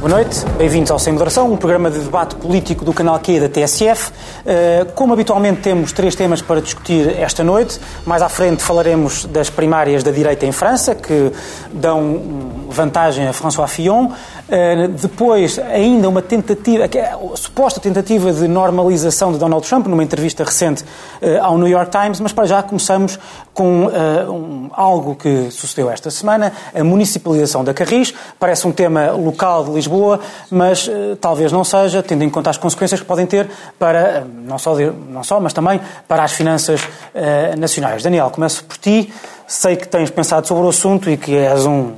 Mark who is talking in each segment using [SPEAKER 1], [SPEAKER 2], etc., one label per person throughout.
[SPEAKER 1] Boa noite, bem-vindos ao Sem Moderação, um programa de debate político do canal Q da TSF. Eh, como habitualmente temos três temas para discutir esta noite. Mais à frente falaremos das primárias da direita em França, que dão vantagem a François Fillon. Eh, depois, ainda uma tentativa, é a suposta tentativa de normalização de Donald Trump, numa entrevista recente eh, ao New York Times, mas para já começamos com algo que sucedeu esta semana, a municipalização da Carris. Parece um tema local de Lisboa Lisboa, mas uh, talvez não seja, tendo em conta as consequências que podem ter para, uh, não, só, não só, mas também para as finanças uh, nacionais. Daniel, começo por ti. Sei que tens pensado sobre o assunto e que és um,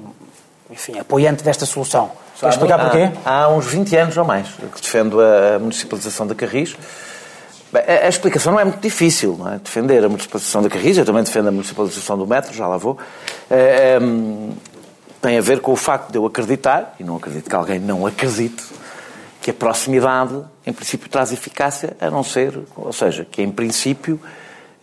[SPEAKER 1] enfim, apoiante desta solução. Queres explicar há, porquê?
[SPEAKER 2] Há uns 20 anos ou mais que defendo a municipalização da Carris. Bem, a, a, explicação não é muito difícil, não é? Defender a municipalização da Carris, eu também defendo a municipalização do metro, já lá vou. Um, tem a ver com o facto de eu acreditar, e não acredito que alguém não acredite, que a proximidade, em princípio, traz eficácia, a não ser, ou seja, que em princípio,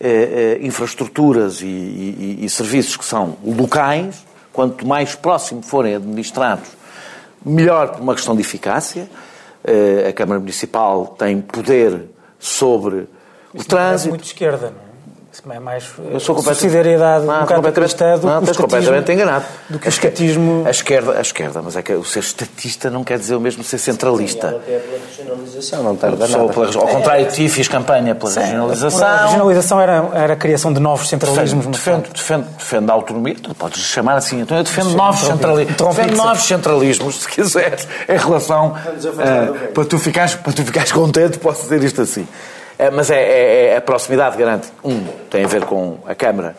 [SPEAKER 2] eh, eh, infraestruturas e, e, e serviços que são locais, quanto mais próximo forem administrados, melhor por uma questão de eficácia. Eh, a Câmara Municipal tem poder sobre
[SPEAKER 1] Isso
[SPEAKER 2] o trânsito. É
[SPEAKER 1] muito esquerda, não é? É mais eu sou solidariedade
[SPEAKER 2] não, democrática do não,
[SPEAKER 1] que o
[SPEAKER 2] completamente enganado.
[SPEAKER 1] Do que o estatismo...
[SPEAKER 2] A esquerda, a esquerda, mas é que o ser estatista não quer dizer o mesmo ser centralista. Sim,
[SPEAKER 3] ela pela regionalização, não tarda nada.
[SPEAKER 2] Pela, ao contrário de ti, fiz campanha pela Sim, regionalização.
[SPEAKER 1] A regionalização era, era a criação de novos centralismos.
[SPEAKER 2] Defendo, defendo, defendo, a autonomia, tu podes chamar assim, então eu defendo Sim, novos centralismos. Defendo novos centralismos, se quiseres, em relação... Uh, para, tu ficares, para tu ficares contente, posso dizer isto assim. É, mas é, é, é, a proximidade garante. Um, tem a ver com a Câmara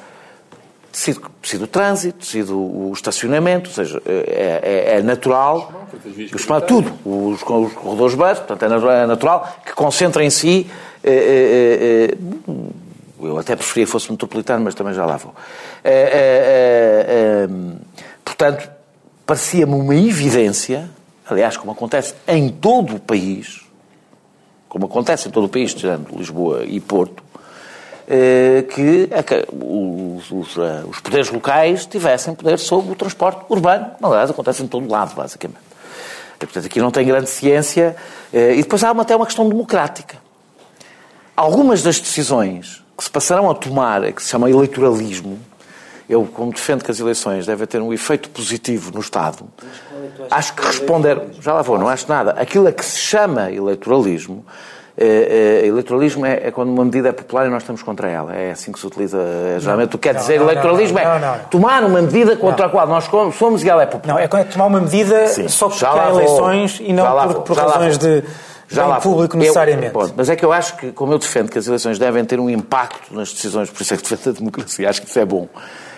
[SPEAKER 2] decide, decide o trânsito, decide o, estacionamento, ou seja, é, é, é natural, os, tudo, os, os corredores bus, portanto é natural que concentra em si. É, eu até preferia que fosse metropolitano, mas também já lá vou. portanto, parecia-me uma evidência, aliás, como acontece em todo o país, como acontece em todo o país, tirando Lisboa e Porto, eh, que os, os, eh, os, poderes locais tivessem poder sobre o transporte urbano. Aliás, acontece em todo lado, basicamente. E, portanto, aqui não tem grande ciência. Eh, e depois há até uma questão democrática. Algumas das decisões que se passarão a tomar, que se chama eleitoralismo, eu, como defendo que as eleições devem ter um efeito positivo no Estado, acho que responder. Já lá vou, não acho nada. Aquilo a que se chama eleitoralismo. É, é, eleitoralismo é, é, quando uma medida é popular e nós estamos contra ela. É assim que se utiliza. É, geralmente, o que quer dizer não, eleitoralismo não, não, é tomar uma medida contra a qual nós somos e ela é popular.
[SPEAKER 1] Não, é tomar uma medida Sim, só porque há eleições e não por, por razões de já lá público necessariamente.
[SPEAKER 2] Eu, mas é que eu acho que, como eu defendo que as eleições devem ter um impacto nas decisões, por isso é que defendo a democracia, acho que isso é bom.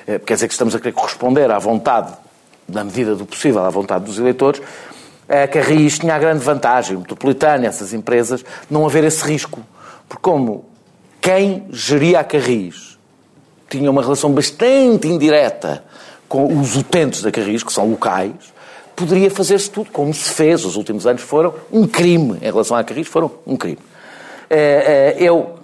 [SPEAKER 2] É, quer dizer que estamos a querer corresponder à vontade, na medida do possível, à vontade dos eleitores, é a RIS tinha a grande vantagem, o Metropolitano, essas empresas, não haver esse risco. Porque como quem geria a Carris tinha uma relação bastante indireta com os utentes da Carris, que são locais, poderia fazer-se tudo como se fez. Os últimos anos foram um crime em relação à Carris, foram um crime. É, é, eu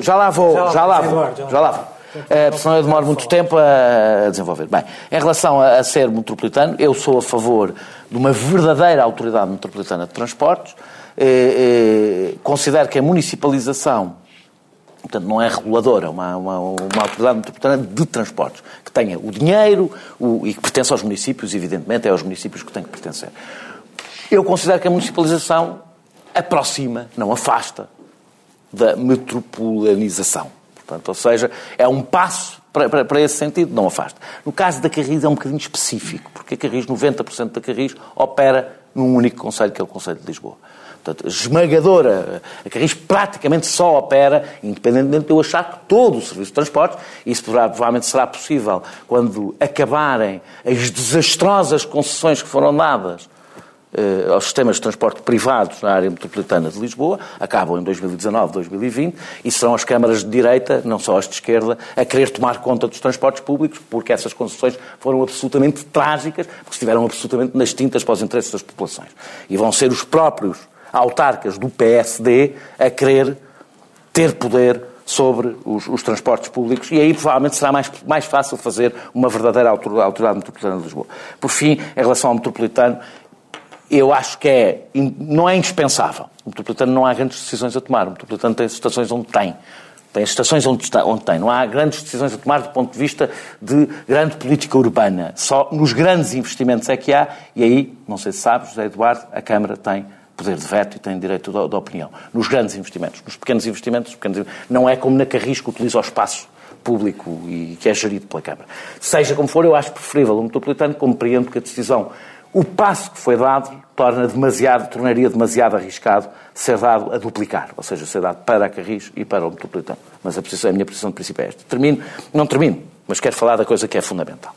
[SPEAKER 2] já lá vou, já lá vou, já lá vou. Uh, senão eu demoro muito tempo a desenvolver. Bem, em relação a, a, ser metropolitano, eu sou a favor de uma verdadeira autoridade metropolitana de transportes. Uh, uh, considero que a municipalização, portanto, não é reguladora, uma, uma, uma autoridade metropolitana de transportes, que tenha o dinheiro o, e que pertence aos municípios, evidentemente, é aos municípios que tem que pertencer. Eu considero que a municipalização aproxima, não afasta, da metropolianização. Portanto, ou seja, é um passo para, para, para, esse sentido, não afasta. No caso da Carris é um bocadinho específico, porque a Carris, 90% da Carris, opera num único conselho, que é o Conselho de Lisboa. Portanto, esmagadora. A Carris praticamente só opera, independentemente de eu achar que todo o serviço de transportes, isso provavelmente será possível quando acabarem as desastrosas concessões que foram dadas eh, aos sistemas de transporte privados na área metropolitana de Lisboa, acabam em 2019, 2020, e serão as câmaras de direita, não só as de esquerda, a querer tomar conta dos transportes públicos, porque essas concessões foram absolutamente trágicas, porque estiveram absolutamente nas tintas para os interesses das populações. E vão ser os próprios autarcas do PSD a querer ter poder sobre os, os, transportes públicos e aí provavelmente será mais, mais fácil fazer uma verdadeira autoridade metropolitana de Lisboa. Por fim, em relação ao metropolitano, eu acho que é, não é indispensável. O metropolitano não há grandes decisões a tomar. O metropolitano tem estações onde tem. Tem estações onde, está, onde tem. Não há grandes decisões a tomar do ponto de vista de grande política urbana. Só nos grandes investimentos é que há. E aí, não sei se sabes, José Eduardo, a Câmara tem poder de veto e tem direito de, de opinião. Nos grandes investimentos. Nos pequenos investimentos, pequenos, não é como na Carris que utiliza o espaço público e que é gerido pela Câmara. Seja como for, eu acho preferível o metropolitano, compreendo que a decisão o passo que foi dado torna demasiado, tornaria demasiado arriscado ser dado a duplicar, ou seja, ser dado para a Carris e para o Metropolitano. Mas a, posição, a minha posição de princípio é esta. Termino, não termino, mas quero falar da coisa que é fundamental.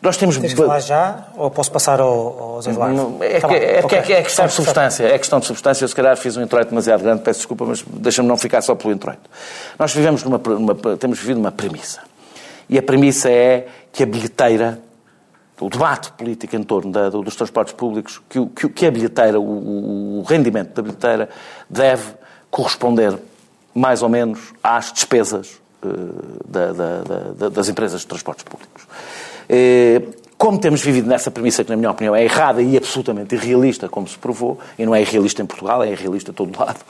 [SPEAKER 1] Nós temos... Tens que falar já ou posso passar ao, ao Zé Eduardo?
[SPEAKER 2] É, tá que, é, okay. é, é, questão de substância. É questão de substância. Eu se calhar fiz um introito demasiado grande, peço desculpa, mas deixa-me não ficar só pelo introito. Nós vivemos numa, numa, temos vivido uma premissa. E a premissa é que a bilheteira o debate político em torno da, dos transportes públicos, que, que, que a bilheteira, o, o, rendimento da bilheteira deve corresponder mais ou menos às despesas uh, da, da, das empresas de transportes públicos. Uh, como temos vivido nessa premissa que, na minha opinião, é errada e absolutamente irrealista, como se provou, e não é irrealista em Portugal, é irrealista em todo lado, uh,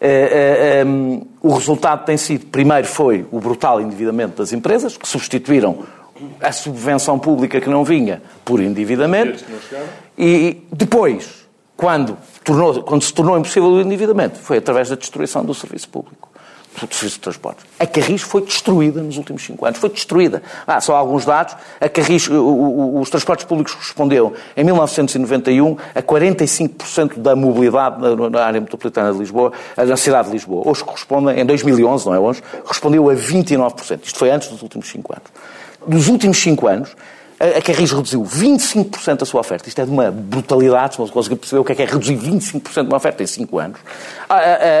[SPEAKER 2] eh, um, o resultado tem sido, primeiro foi o brutal endividamento das empresas, que substituíram a subvenção pública que não vinha por endividamento. E depois, quando, tornou, quando se tornou impossível o endividamento, foi através da destruição do serviço público, do serviço de transportes. A Carris foi destruída nos últimos cinco anos. Foi destruída. Ah, só alguns dados. A Carris, os transportes públicos corresponderam, em 1991, a 45% da mobilidade na área metropolitana de Lisboa, na cidade de Lisboa. Hoje correspondem, em 2011, não é hoje, respondeu a 29%. Isto foi antes dos últimos cinco anos dos últimos cinco anos, a Carris reduziu 25% da sua oferta. Isto é de uma brutalidade, se não se conseguir perceber o que é que é reduzir 25% de uma oferta em 5 anos.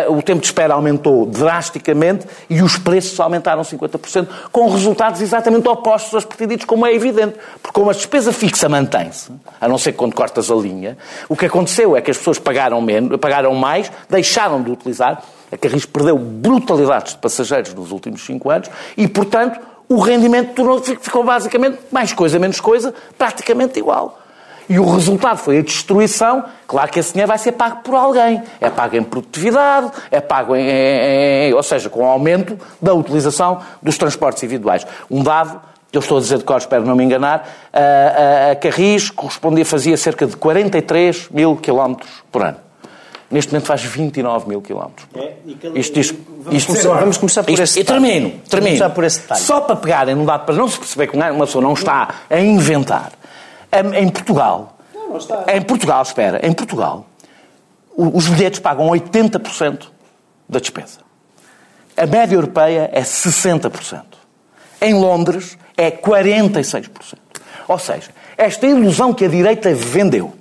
[SPEAKER 2] O tempo de espera aumentou drasticamente e os preços aumentaram 50%, com resultados exatamente opostos aos pretendidos, como é evidente. Porque como a despesa fixa mantém-se, a não ser quando cortas a linha, o que aconteceu é que as pessoas pagaram, menos, pagaram mais, deixaram de utilizar. A Carris perdeu brutalidades de passageiros nos últimos 5 anos e, portanto, o rendimento tornou, ficou basicamente mais coisa, menos coisa, praticamente igual. E o resultado foi a destruição. Claro que esse dinheiro vai ser pago por alguém. É pago em produtividade, é pago em, em, em ou seja, com o aumento da utilização dos transportes individuais. Um dado que eu estou a dizer de cor, espero não me enganar, a, a, a Carris correspondia, fazia cerca de 43 mil quilómetros por ano. Neste momento faz 29 mil quilómetros. É, isto diz,
[SPEAKER 1] vamos, isto, começar, vamos começar por isto, esse
[SPEAKER 2] detalhe. termino, termino. Começar por esse detalhe. Só para pegarem num dado, para não se perceber que uma pessoa não está a inventar. Em Portugal, não, não está. em Portugal, espera, em Portugal, os bilhetes pagam 80% da despesa. A média europeia é 60%. Em Londres é 46%. Ou seja, esta ilusão que a direita vendeu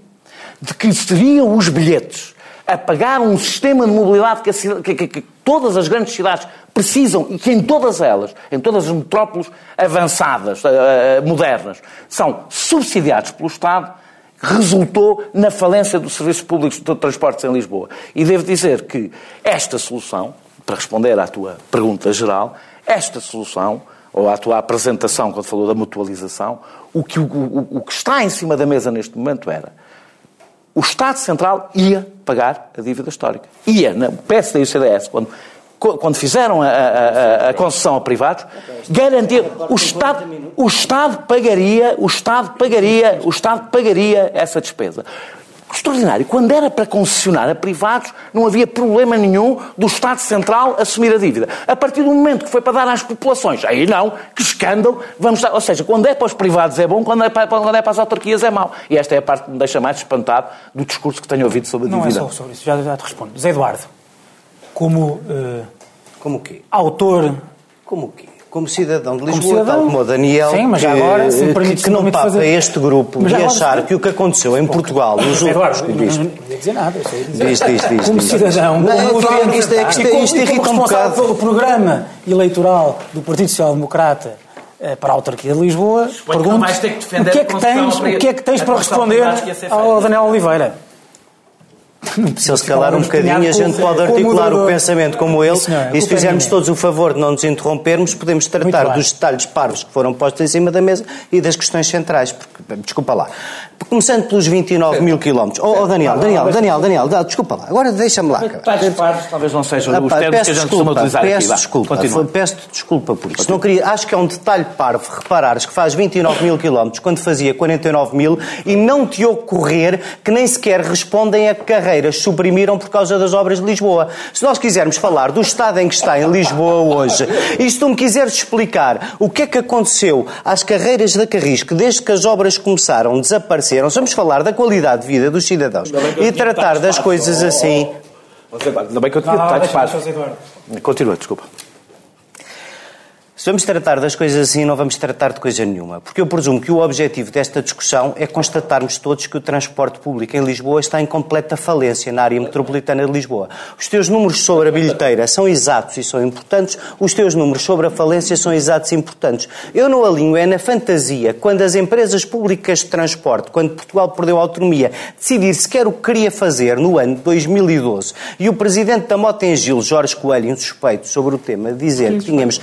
[SPEAKER 2] de que seriam os bilhetes a pagar um sistema de mobilidade que, a, que, que, todas as grandes cidades precisam e que em todas elas, em todas as metrópoles avançadas, uh, modernas, são subsidiados pelo Estado, resultou na falência dos serviços públicos de transportes em Lisboa. E devo dizer que esta solução, para responder à tua pergunta geral, esta solução, ou à tua apresentação quando falou da mutualização, o que, o, o, o que está em cima da mesa neste momento era o Estado Central ia pagar a dívida histórica. Ia, na PSD e o CDS, quando, quando fizeram a, a, a, concessão a privados, garantia, o Estado, o Estado pagaria, o Estado pagaria, o Estado pagaria essa despesa extraordinário. Quando era para concessionar a privados, não havia problema nenhum do Estado Central assumir a dívida. A partir do momento que foi para dar às populações, aí não, que escândalo, vamos dar, ou seja, quando é para os privados é bom, quando é para, quando é para as autarquias é mau. E esta é a parte que me deixa mais espantado do discurso que tenho ouvido sobre a dívida.
[SPEAKER 1] Não é só sobre isso, já, já te respondo. Zé Eduardo, como, uh,
[SPEAKER 3] como quê?
[SPEAKER 1] autor...
[SPEAKER 3] Como quê? Como cidadão de Lisboa, como cidadão, tal como o Daniel,
[SPEAKER 1] sim, mas
[SPEAKER 3] que,
[SPEAKER 1] agora, se
[SPEAKER 3] que, que não papa fazer... este grupo e achar que o que aconteceu em Portugal nos últimos...
[SPEAKER 1] Não, não, não dizer nada, eu sei dizer.
[SPEAKER 3] Diz, diz, diz,
[SPEAKER 1] como cidadão,
[SPEAKER 3] não, como claro, isto, é, isto, é, isto irrita um bocado.
[SPEAKER 1] pelo programa eleitoral do Partido Social Democrata eh, para a autarquia de Lisboa, pergunto o que é que tens, o que é que tens para responder ao Daniel Oliveira?
[SPEAKER 4] Se ele se calar um bocadinho, a gente pode articular o pensamento como ele. E se fizermos todos o favor de não nos interrompermos, podemos tratar dos detalhes parvos que foram postos em cima da mesa e das questões centrais. Porque, desculpa lá. Começando pelos 29 mil quilómetros. Oh, oh, Daniel, Daniel, Daniel, Daniel, desculpa lá. Agora deixa-me lá.
[SPEAKER 2] Talvez não sejam ah, os termos que a gente costuma utilizar
[SPEAKER 4] peço aqui. Desculpa, peço desculpa por isso. Não queria, acho que é um detalhe parvo reparares que faz 29 mil quilómetros quando fazia 49 mil e não te ocorrer que nem sequer respondem a carreiras suprimiram por causa das obras de Lisboa. Se nós quisermos falar do estado em que está em Lisboa hoje, e se tu me quiseres explicar o que é que aconteceu às carreiras da Carris, que desde que as obras começaram desapareceram, vamos falar da qualidade de vida dos cidadãos e tratar das coisas assim.
[SPEAKER 2] Ainda bem que eu tinha detalhes Continua, desculpa.
[SPEAKER 4] Vamos tratar das coisas assim, não vamos tratar de coisa nenhuma. Porque eu presumo que o objetivo desta discussão é constatarmos todos que o transporte público em Lisboa está em completa falência na área metropolitana de Lisboa. Os teus números sobre a bilheteira são exatos e são importantes, os teus números sobre a falência são exatos e importantes. Eu não alinho é na fantasia, quando as empresas públicas de transporte, quando Portugal perdeu a autonomia, decidir sequer o que queria fazer no ano de 2012 e o presidente da Motengil, Jorge Coelho, insuspeito sobre o tema, dizer que tínhamos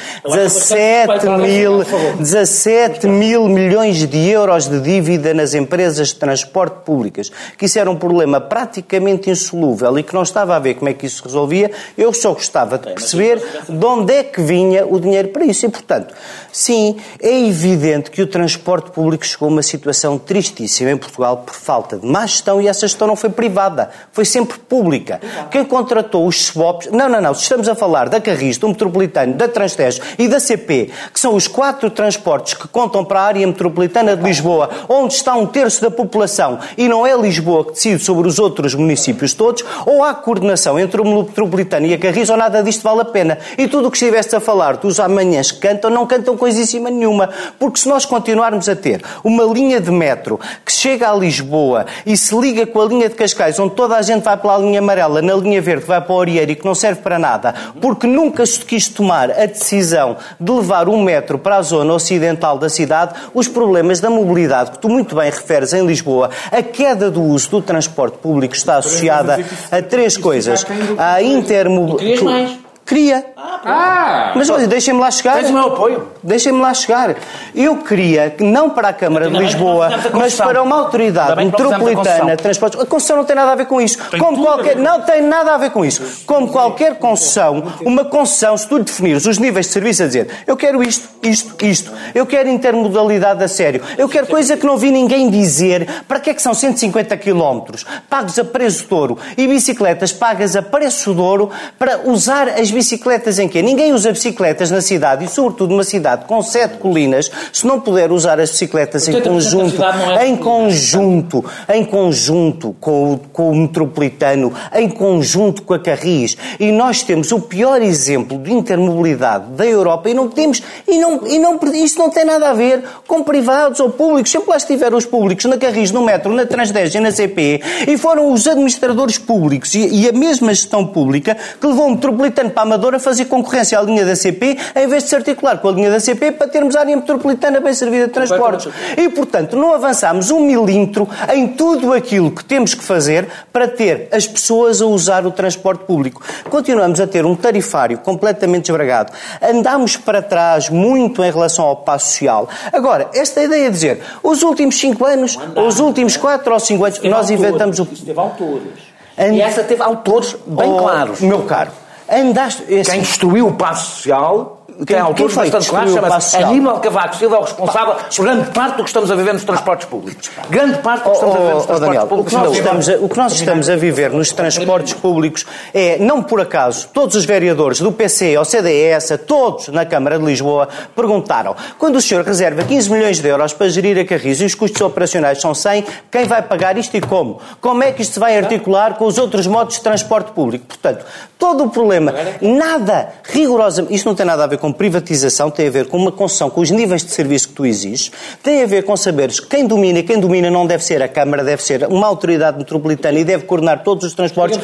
[SPEAKER 4] 17 mil, 17 mil milhões de euros de dívida nas empresas de transporte públicas, que isso era um problema praticamente insolúvel e que não estava a ver como é que isso se resolvia, eu só gostava de perceber de onde é que vinha o dinheiro para isso. E, portanto, sim, é evidente que o transporte público chegou a uma situação tristíssima em Portugal por falta de má gestão e essa gestão não foi privada, foi sempre pública. Quem contratou os SWOPs... Não, não, não, estamos a falar da Carris, do Metropolitano, da Transtejo e da CP que são os quatro transportes que contam para a área metropolitana de Lisboa, onde está um terço da população, e não é Lisboa que decide sobre os outros municípios todos, ou há coordenação entre o metropolitano e a Carris, ou nada disto vale a pena. E tudo o que estiveste a falar dos amanhãs que cantam, não cantam coisíssima nenhuma. Porque se nós continuarmos a ter uma linha de metro que chega a Lisboa e se liga com a linha de Cascais, onde toda a gente vai pela linha amarela, na linha verde vai para o Orieiro e que não serve para nada, porque nunca se quis tomar a decisão de levar um metro para a zona ocidental da cidade, os problemas da mobilidade, que tu muito bem referes em Lisboa, a queda do uso do transporte público está associada a três coisas. A intermobilidade. Queria. Ah, Mas olha, deixem-me lá chegar.
[SPEAKER 2] Tens o meu apoio.
[SPEAKER 4] Deixem-me lá chegar. Eu queria que, não para a Câmara de Lisboa, mas para uma autoridade metropolitana de transportes. A concessão não tem nada a ver com isso. Tem Como qualquer. Não tem nada a ver com isso. Como qualquer concessão, uma concessão, se tu definires os níveis de serviço a dizer eu quero isto, isto, isto, eu quero intermodalidade a sério, eu quero coisa que não vi ninguém dizer para que é que são 150 km pagos a preço de ouro e bicicletas pagas a preço de ouro para usar as bicicletas em quê? Ninguém usa bicicletas na cidade e, sobretudo, numa cidade com sete colinas, se não puder usar as bicicletas em conjunto, é em conjunto, em conjunto com o, com o metropolitano, em conjunto com a Carris. E nós temos o pior exemplo de intermobilidade da Europa e não temos, e não, e não, isto não tem nada a ver com privados ou públicos. Sempre lá estiveram os públicos na Carris, no metro, na Transdez e na CP e foram os administradores públicos e, e a mesma gestão pública que levou o metropolitano para Amadora fazer concorrência à linha da CP, em vez de se articular com a linha da CP para termos a área metropolitana bem servida de transportes. E, portanto, não avançamos um milímetro em tudo aquilo que temos que fazer para ter as pessoas a usar o transporte público. Continuamos a ter um tarifário completamente desbragado. Andamos para trás muito em relação ao passo social. Agora, esta ideia de dizer os últimos cinco anos, ou os últimos quatro ou cinco anos, nós inventamos o.
[SPEAKER 2] Isso teve autores. E essa teve autores bem oh, claros.
[SPEAKER 4] Meu caro, Andaste.
[SPEAKER 2] Esse... Quem destruiu o passo social tem autores bastante claros, chama-se Aníbal Cavaco Silva, é o responsável por grande parte do que estamos a viver nos transportes públicos. Grande parte do que estamos a viver nos transportes públicos. O que, nós
[SPEAKER 4] estamos a, o que nós estamos a viver nos transportes públicos é, não por acaso, todos os vereadores do PC, ao CDS, todos na Câmara de Lisboa, perguntaram, quando o senhor reserva 15 milhões de euros para gerir a Carris e os custos operacionais são 100, quem vai pagar isto e como? Como é que isto se vai articular com os outros modos de transporte público? Portanto, todo o problema, nada rigorosamente, isto não tem nada a ver ver com privatização, tem a ver com uma concessão, com os níveis de serviço que tu exiges, tem a ver com saberes quem domina e quem domina não deve ser a Câmara, deve ser uma autoridade metropolitana e deve coordenar todos os transportes,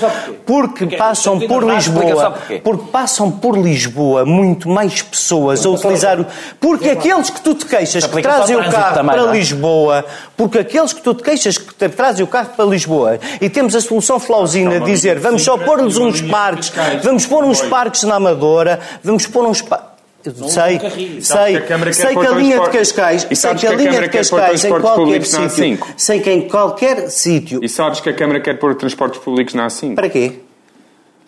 [SPEAKER 4] porque passam por Lisboa, porque passam por Lisboa muito mais pessoas a utilizar, o- porque aqueles que tu te queixas que trazem o carro
[SPEAKER 2] também,
[SPEAKER 4] para
[SPEAKER 2] é?
[SPEAKER 4] Lisboa, porque aqueles que tu te queixas que te trazem o carro para Lisboa e temos a solução flausina de dizer vamos só pôr-lhes uns parques, vamos pôr uns parques na Amadora, vamos pôr uns parques. Sei,
[SPEAKER 5] Sabes
[SPEAKER 4] sei,
[SPEAKER 5] que a
[SPEAKER 4] sei que a linha de Cascais,
[SPEAKER 5] E
[SPEAKER 4] sei
[SPEAKER 5] sabes
[SPEAKER 4] que a linha de Cascais em qualquer sítio,
[SPEAKER 5] A5.
[SPEAKER 4] sei que em qualquer sítio,
[SPEAKER 5] E sabes que a Câmara quer pôr transportes públicos na A5?
[SPEAKER 4] para quê?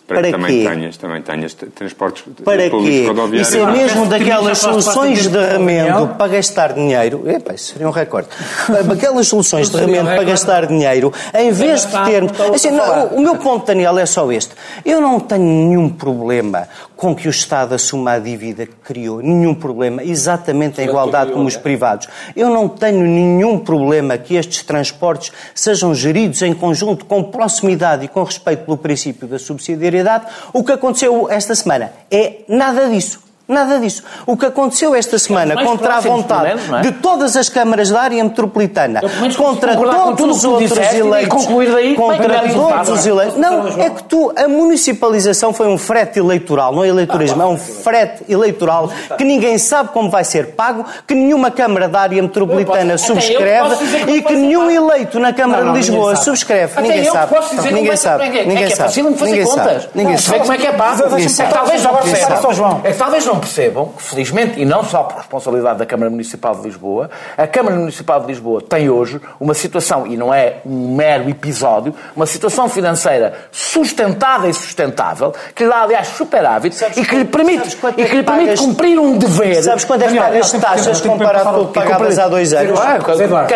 [SPEAKER 5] Para,
[SPEAKER 4] para
[SPEAKER 5] que também
[SPEAKER 4] quê?
[SPEAKER 5] tenhas, também tenhas transportes
[SPEAKER 4] Para
[SPEAKER 5] públicos
[SPEAKER 4] quê?
[SPEAKER 5] rodoviários.
[SPEAKER 4] Isso é mesmo daquelas soluções de remendo para gastar dinheiro. Epá, isso seria um recorde. Aquelas soluções de remendo para gastar dinheiro, em vez de termos. Assim, não, o meu ponto, Daniel, é só este. Eu não tenho nenhum problema com que o Estado assuma a dívida que criou. Nenhum problema. Exatamente a igualdade como os privados. Eu não tenho nenhum problema que estes transportes sejam geridos em conjunto, com proximidade e com respeito pelo princípio da subsidiariedade. O que aconteceu esta semana é nada disso. Nada disso. O que aconteceu esta semana contra a vontade
[SPEAKER 2] menos, é?
[SPEAKER 4] de todas as câmaras da área metropolitana,
[SPEAKER 2] Eu,
[SPEAKER 4] contra todos os
[SPEAKER 2] que
[SPEAKER 4] outros
[SPEAKER 2] disseste
[SPEAKER 4] eleitos,
[SPEAKER 2] daí que
[SPEAKER 4] contra todos os
[SPEAKER 2] é?
[SPEAKER 4] eleitos. Não, é que tu, a municipalização foi um frete eleitoral, não é eleitorismo, é um frete eleitoral que ninguém sabe como vai ser pago, que nenhuma Câmara da área metropolitana
[SPEAKER 2] posso-
[SPEAKER 4] subscreve
[SPEAKER 2] como
[SPEAKER 4] e que nenhum eleito na Câmara
[SPEAKER 1] Não, não,
[SPEAKER 4] de Lisboa
[SPEAKER 1] ninguém sabe.
[SPEAKER 4] subscreve.
[SPEAKER 2] Até
[SPEAKER 4] Ninguém
[SPEAKER 2] eu
[SPEAKER 4] sabe.
[SPEAKER 2] posso dizer
[SPEAKER 4] Ninguém
[SPEAKER 2] como é que-
[SPEAKER 4] sabe.
[SPEAKER 2] é que é
[SPEAKER 4] Ninguém
[SPEAKER 2] fácil
[SPEAKER 4] sabe.
[SPEAKER 2] de fazer
[SPEAKER 4] Ninguém
[SPEAKER 2] contas.
[SPEAKER 4] sabe. Ninguém
[SPEAKER 2] Não,
[SPEAKER 4] sabe.
[SPEAKER 2] como é que é pago.
[SPEAKER 1] Deixa-me
[SPEAKER 2] É que
[SPEAKER 1] só-
[SPEAKER 2] talvez não
[SPEAKER 1] Ninguém
[SPEAKER 2] percebam.
[SPEAKER 1] sabe. Só, João.
[SPEAKER 2] É que talvez não percebam que, felizmente, e não só por responsabilidade da Câmara Municipal de Lisboa, a Câmara Municipal de Lisboa tem hoje uma situação, e não é um mero episódio, uma situação financeira sustentada e sustentável, que lhe dá, aliás, superávit
[SPEAKER 4] Sabes
[SPEAKER 2] e que lhe permite, e
[SPEAKER 4] é
[SPEAKER 2] que lhe permite
[SPEAKER 4] pagas-
[SPEAKER 2] cumprir um dever.
[SPEAKER 4] Sabes quanto é que pagas taxas comparado com o que pagavas há dois anos?
[SPEAKER 2] Eduardo,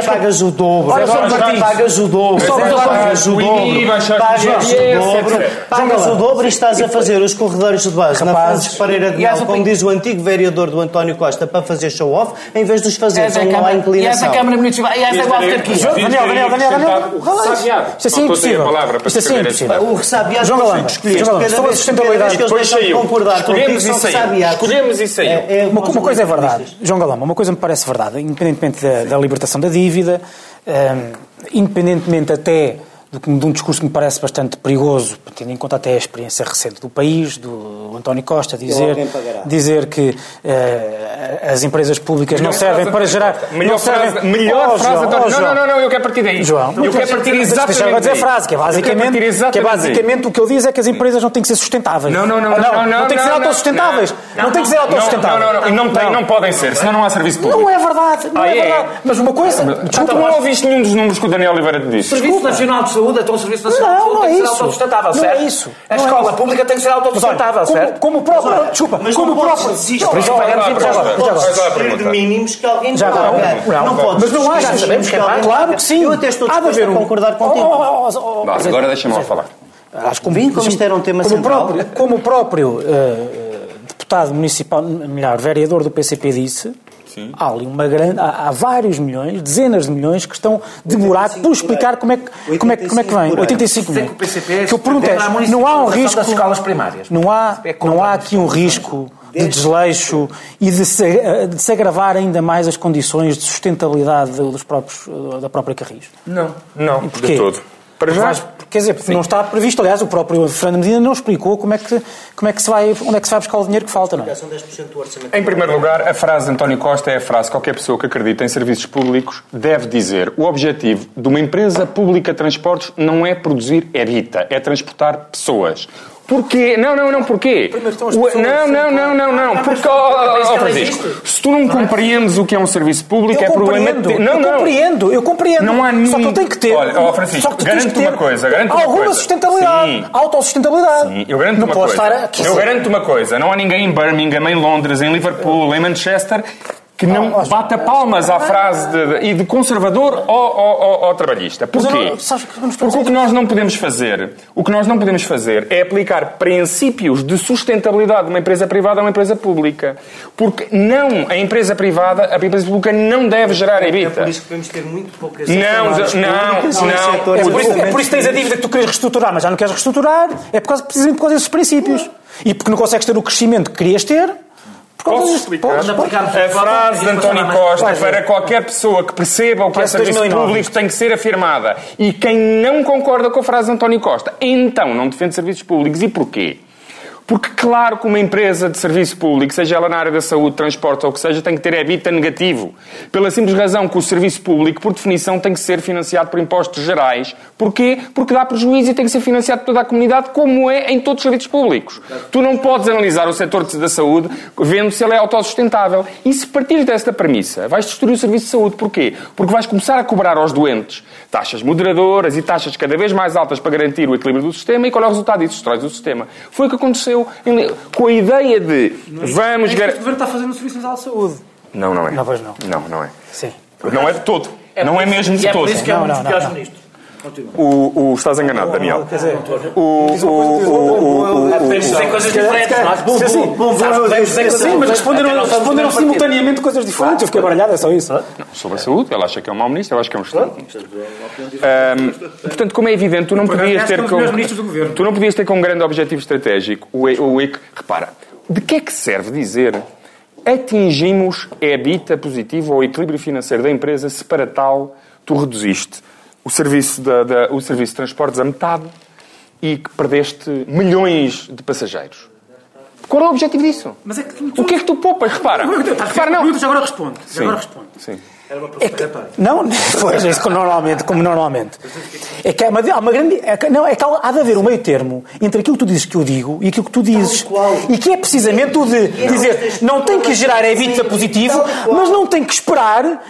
[SPEAKER 4] Pagas o dobro.
[SPEAKER 2] Olha,
[SPEAKER 4] Pagas
[SPEAKER 2] Sr. Martins.
[SPEAKER 4] pagas o dobro.
[SPEAKER 2] Só
[SPEAKER 4] Pagas
[SPEAKER 2] Eduardo,
[SPEAKER 4] o
[SPEAKER 5] o
[SPEAKER 4] dobro. Pagas o dobro. Pagas o dobro e estás a fazer os corredores de base na
[SPEAKER 1] Rapazes.
[SPEAKER 4] Francisco Pereira de Mel,
[SPEAKER 2] pri-
[SPEAKER 4] diz o antigo vereador do António Costa, para fazer show-off, em vez de os fazer
[SPEAKER 2] És a
[SPEAKER 4] onde não há
[SPEAKER 2] Câmara- E essa
[SPEAKER 4] inclinação.
[SPEAKER 2] Câmara Municipal, e essa é a autarquia.
[SPEAKER 1] Daniel, Daniel, Daniel, Daniel.
[SPEAKER 5] O
[SPEAKER 1] Relaxa.
[SPEAKER 5] ressabiado.
[SPEAKER 1] Isto assim é impossível.
[SPEAKER 5] a palavra para
[SPEAKER 1] Isto assim é impossível.
[SPEAKER 4] O ressabiado
[SPEAKER 1] João
[SPEAKER 4] Cada
[SPEAKER 1] sobre a sustentabilidade,
[SPEAKER 4] que eles
[SPEAKER 5] depois
[SPEAKER 4] deixam de
[SPEAKER 5] saiu. Escolhemos e saiu. Escolhemos e saiu.
[SPEAKER 4] É- é
[SPEAKER 1] Uma, uma coisa é verdade. João Galamba, uma coisa me parece verdade, independentemente da, da libertação da dívida, hum, independentemente até de um discurso que me parece bastante perigoso, tendo em conta até a experiência recente do país, do António Costa, dizer, dizer que eh, as empresas públicas não
[SPEAKER 5] Melhor
[SPEAKER 1] servem
[SPEAKER 5] frase-
[SPEAKER 1] para gerar.
[SPEAKER 5] Melhor
[SPEAKER 1] não servem,
[SPEAKER 5] frase, melhor
[SPEAKER 1] Oh,
[SPEAKER 5] frase
[SPEAKER 1] João, oh,
[SPEAKER 5] Não,
[SPEAKER 1] João.
[SPEAKER 5] não, não, eu quero partir daí.
[SPEAKER 1] João,
[SPEAKER 5] eu quero partir exatamente
[SPEAKER 1] Deixa eu dizer a
[SPEAKER 5] daí.
[SPEAKER 1] frase, que é basicamente, que é basicamente o que ele diz é que as empresas não têm que ser sustentáveis.
[SPEAKER 5] Não, não, não, não, não, não,
[SPEAKER 1] tem que ser
[SPEAKER 5] não,
[SPEAKER 1] autossustentáveis.
[SPEAKER 5] não.
[SPEAKER 1] Não, tem que ser autossustentáveis.
[SPEAKER 5] Não, não, não, e não, tem, não podem ser, senão não há serviço público.
[SPEAKER 1] Não é verdade, não
[SPEAKER 5] Ah,
[SPEAKER 1] é
[SPEAKER 5] é?
[SPEAKER 1] verdade. Mas uma coisa.
[SPEAKER 5] Tu não ouviste nenhum dos números que o Daniel Oliveira te disse.
[SPEAKER 2] Serviço Nacional de Saúde, então o Serviço Nacional
[SPEAKER 1] Não,
[SPEAKER 2] de Saúde
[SPEAKER 1] não
[SPEAKER 2] tem
[SPEAKER 1] é
[SPEAKER 2] que ser
[SPEAKER 1] isso.
[SPEAKER 2] autossustentável,
[SPEAKER 1] Não é
[SPEAKER 2] certo?
[SPEAKER 1] isso.
[SPEAKER 2] A
[SPEAKER 1] Não é
[SPEAKER 2] escola pública tem que ser autossustentável,
[SPEAKER 1] como,
[SPEAKER 2] certo?
[SPEAKER 1] como o próprio. Desculpa,
[SPEAKER 4] Mas
[SPEAKER 1] como
[SPEAKER 4] não
[SPEAKER 1] o próprio. Não,
[SPEAKER 2] Por isso pagamos impostos.
[SPEAKER 1] Já
[SPEAKER 5] a
[SPEAKER 4] de mínimos que alguém
[SPEAKER 1] Já
[SPEAKER 4] paga.
[SPEAKER 1] não,
[SPEAKER 4] não,
[SPEAKER 1] não.
[SPEAKER 4] podes.
[SPEAKER 1] Mas não
[SPEAKER 4] exigir
[SPEAKER 1] achas-
[SPEAKER 4] mínimos que alguém
[SPEAKER 1] Claro que sim.
[SPEAKER 4] Eu até estou
[SPEAKER 1] Há
[SPEAKER 4] disposto a
[SPEAKER 1] um-
[SPEAKER 4] concordar
[SPEAKER 1] Oh,
[SPEAKER 4] contigo.
[SPEAKER 1] oh, oh, oh,
[SPEAKER 5] agora deixa-me lá falar.
[SPEAKER 1] Acho que
[SPEAKER 4] Vim como isto era um tema
[SPEAKER 1] como o
[SPEAKER 4] central.
[SPEAKER 1] próprio, como o próprio eh, eh, deputado municipal, melhor, vereador do PCP disse, há ali uma grande, há, há vários milhões, dezenas de milhões que estão de buraco por explicar como é que, como é, que- como é que vem. 85
[SPEAKER 2] Sei que
[SPEAKER 1] milhões.
[SPEAKER 2] o PCP
[SPEAKER 1] que eu pergunto é, não há um risco,
[SPEAKER 2] das escolas primárias.
[SPEAKER 1] não há,
[SPEAKER 2] É
[SPEAKER 1] não há aqui um risco de desleixo e de se, eh, de se agravar ainda mais as condições de sustentabilidade dos próprios, eh, da própria Carris.
[SPEAKER 5] Não, não, de todo. Para já,
[SPEAKER 1] vais- quer dizer, porque não está previsto. Aliás, o próprio Fernando Medina não explicou como é que, como é que se vai, onde é que se vai buscar o dinheiro que falta, não é?
[SPEAKER 4] São 10% do orçamento.
[SPEAKER 5] Em primeiro lugar, a frase de António Costa é a frase que qualquer pessoa que acredita em serviços públicos deve dizer. O objetivo de uma empresa pública de transportes não é produzir EBITDA, é transportar pessoas. Porquê? Não, não, não, porquê? O- Não, não, não, não, não. Porque, ó, ó, ó, Francisco, se tu não compreendes o que é um serviço público, é problema
[SPEAKER 1] compreendo,
[SPEAKER 5] teu. Não,
[SPEAKER 1] eu
[SPEAKER 5] não.
[SPEAKER 1] compreendo, eu compreendo.
[SPEAKER 5] Não há nenhum-
[SPEAKER 1] Só que ele tem que ter.
[SPEAKER 5] Olha, ó, Francisco,
[SPEAKER 1] tu tens
[SPEAKER 5] garanto-te uma coisa, garanto-te uma
[SPEAKER 1] alguma
[SPEAKER 5] coisa.
[SPEAKER 1] sustentabilidade,
[SPEAKER 5] Sim.
[SPEAKER 1] autossustentabilidade.
[SPEAKER 5] Sim, eu garanto
[SPEAKER 1] não
[SPEAKER 5] uma coisa.
[SPEAKER 1] estar aqui.
[SPEAKER 5] eu garanto uma coisa. Não há ninguém em Birmingham, em Londres, em Liverpool, em Manchester que não bata palmas à frase de, de- e de conservador ou, ou- ou- ou trabalhista. Porquê? Porque o que nós não podemos fazer, o que nós não podemos fazer é aplicar princípios de sustentabilidade de uma empresa privada a uma empresa pública. Porque não, a empresa privada, a empresa pública não deve gerar
[SPEAKER 4] É
[SPEAKER 5] EBITDA.
[SPEAKER 4] por isso que devemos ter muito poucas
[SPEAKER 5] Não, não, não.
[SPEAKER 1] É por, isso, é
[SPEAKER 4] altamente
[SPEAKER 1] por isso que tens a dívida que tu queres reestruturar, mas já não queres reestruturar. É por causa, precisamente por causa desses princípios. E porque não consegues ter o crescimento que querias ter,
[SPEAKER 5] Posso explicar?
[SPEAKER 1] Pode.
[SPEAKER 5] A frase de António Costa para qualquer pessoa que perceba o que é serviço
[SPEAKER 1] 2009.
[SPEAKER 5] público tem que ser afirmada. E quem não concorda com a frase de António Costa, então não defende serviços públicos. E porquê? Porque, claro que uma empresa de serviço público, seja ela na área da saúde, transporte ou o que seja, tem que ter EBITDA negativo. Pela simples razão que o serviço público, por definição, tem que ser financiado por impostos gerais. Porquê? Porque dá prejuízo e tem que ser financiado por toda a comunidade, como é em todos os serviços públicos. Tu não podes analisar o setor da saúde vendo se ele é autossustentável. E se partires desta premissa, vais destruir o serviço de saúde. Porquê? Porque vais começar a cobrar aos doentes taxas moderadoras e taxas cada vez mais altas para garantir o equilíbrio do sistema e qual é o resultado disso? Destrói o sistema. Foi o que aconteceu em- com a ideia de vamos...
[SPEAKER 1] É
[SPEAKER 5] gar-
[SPEAKER 1] o governo está fazendo no Serviço Nacional de Saúde.
[SPEAKER 5] Não, não é.
[SPEAKER 1] Não, pois não.
[SPEAKER 5] Não, não é.
[SPEAKER 1] Sim.
[SPEAKER 5] Não é de todo. Não é mesmo de
[SPEAKER 4] E é por
[SPEAKER 5] todo.
[SPEAKER 4] isso que é
[SPEAKER 1] Não,
[SPEAKER 4] um dos
[SPEAKER 1] não,
[SPEAKER 4] piores
[SPEAKER 1] não.
[SPEAKER 4] ministros.
[SPEAKER 5] O, o- estás enganado, Daniel.
[SPEAKER 1] Quer dizer,
[SPEAKER 5] O, o, o, o, o-
[SPEAKER 4] coisas diferentes, é? Bom,
[SPEAKER 1] Sim,
[SPEAKER 4] bom, bom,
[SPEAKER 1] Sabes,
[SPEAKER 4] podemos dizer coisas
[SPEAKER 1] sim, mas responderam, responderam simultaneamente coisas diferentes. Eu fiquei baralhado, é só isso.
[SPEAKER 5] sobre a saúde, ele acha que é um mau ministro, eu acho que é um excelente ministro. Portanto, como é evidente, tu não podias ter com, tu não podias ter com um grande objetivo estratégico o, o EIC. Repara, de que é que serve dizer atingimos EBITDA positivo ou equilíbrio financeiro da empresa se para tal tu reduziste o serviço, da, da- o serviço de transportes a metade e que perdeste milhões de passageiros? Qual é o objetivo disso?
[SPEAKER 1] Mas é que
[SPEAKER 5] O que é que tu poupas? Repara, repara não.
[SPEAKER 1] Perguntas, agora responde. Agora responde.
[SPEAKER 5] Sim.
[SPEAKER 1] É que, não, pois é isso que normalmente, como normalmente. É que há uma, há uma grande. É que, não, é que há, há de haver um meio termo entre aquilo que tu dizes que eu digo e aquilo que tu dizes. E que é precisamente o de dizer não tem que gerar EBITDA positivo, mas não tem que esperar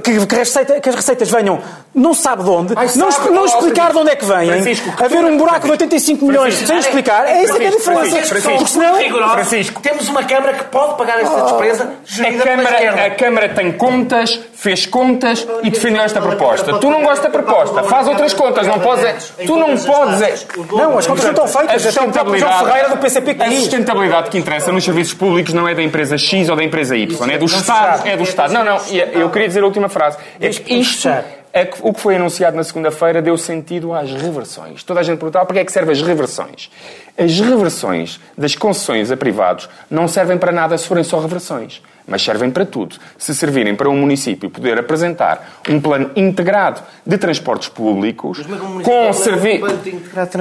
[SPEAKER 1] que, que, a receita- que as receitas venham não sabe de onde,
[SPEAKER 5] Ai,
[SPEAKER 1] não,
[SPEAKER 5] sabe,
[SPEAKER 1] não explicar de onde é que vêm,
[SPEAKER 5] Francisco, que
[SPEAKER 1] haver um buraco de 85 milhões sem explicar, é isso que é a
[SPEAKER 5] Francisco,
[SPEAKER 1] diferença.
[SPEAKER 5] Francisco,
[SPEAKER 1] Porque senão.
[SPEAKER 4] Rigorosos.
[SPEAKER 5] Francisco.
[SPEAKER 4] Temos uma Câmara que pode pagar esta despesa
[SPEAKER 5] A
[SPEAKER 4] gerida pela
[SPEAKER 5] Câmara, a. Câmara tem contas, fez contas e defendeu esta proposta. Tu não gostas da proposta, faz outras contas, não podes. é- Tu não podes. é-
[SPEAKER 1] Não, as contas não estão
[SPEAKER 5] A
[SPEAKER 1] feitas. Próprio João Ferreira do PCP
[SPEAKER 5] a sustentabilidade que interessa nos serviços públicos não é da empresa X ou da empresa Y, é do Estado. É do Estado. Não, não, eu queria dizer a última frase. É que isto, é que o que foi anunciado na segunda-feira deu sentido às reversões. Toda a gente perguntava para que é que servem as reversões. As reversões das concessões a privados não servem para nada se forem só reversões. Mas servem para tudo. Se servirem para um município poder apresentar um plano integrado de transportes públicos,
[SPEAKER 4] como é um
[SPEAKER 5] com
[SPEAKER 4] levar um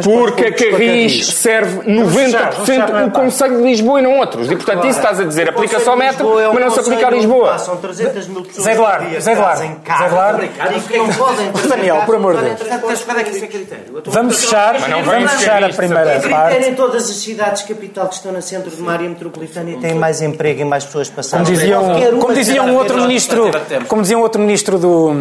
[SPEAKER 5] Porque a Carris serve
[SPEAKER 4] fechar, vamos fechar,
[SPEAKER 5] 90%
[SPEAKER 4] não é,
[SPEAKER 5] o? Conselho de Lisboa e não outros. E portanto, isso estás a dizer, aplica-se ao metro,
[SPEAKER 4] Lisboa é um
[SPEAKER 5] mas não se aplica a Lisboa.
[SPEAKER 4] Passam 300 mil pessoas
[SPEAKER 1] Zé
[SPEAKER 4] dia
[SPEAKER 1] Zé Eduardo,
[SPEAKER 4] fazem
[SPEAKER 1] Zé
[SPEAKER 4] podem ter
[SPEAKER 1] Daniel, por amor de Deus.
[SPEAKER 4] é é
[SPEAKER 1] Vamos fechar,
[SPEAKER 5] Mas não
[SPEAKER 1] vamos fechar a primeira parte.
[SPEAKER 4] em todas as cidades capital que estão no centro de uma área metropolitana e têm mais emprego e mais pessoas passadas.
[SPEAKER 1] Como dizia um, como dizia um outro ministro, como dizia um outro ministro do,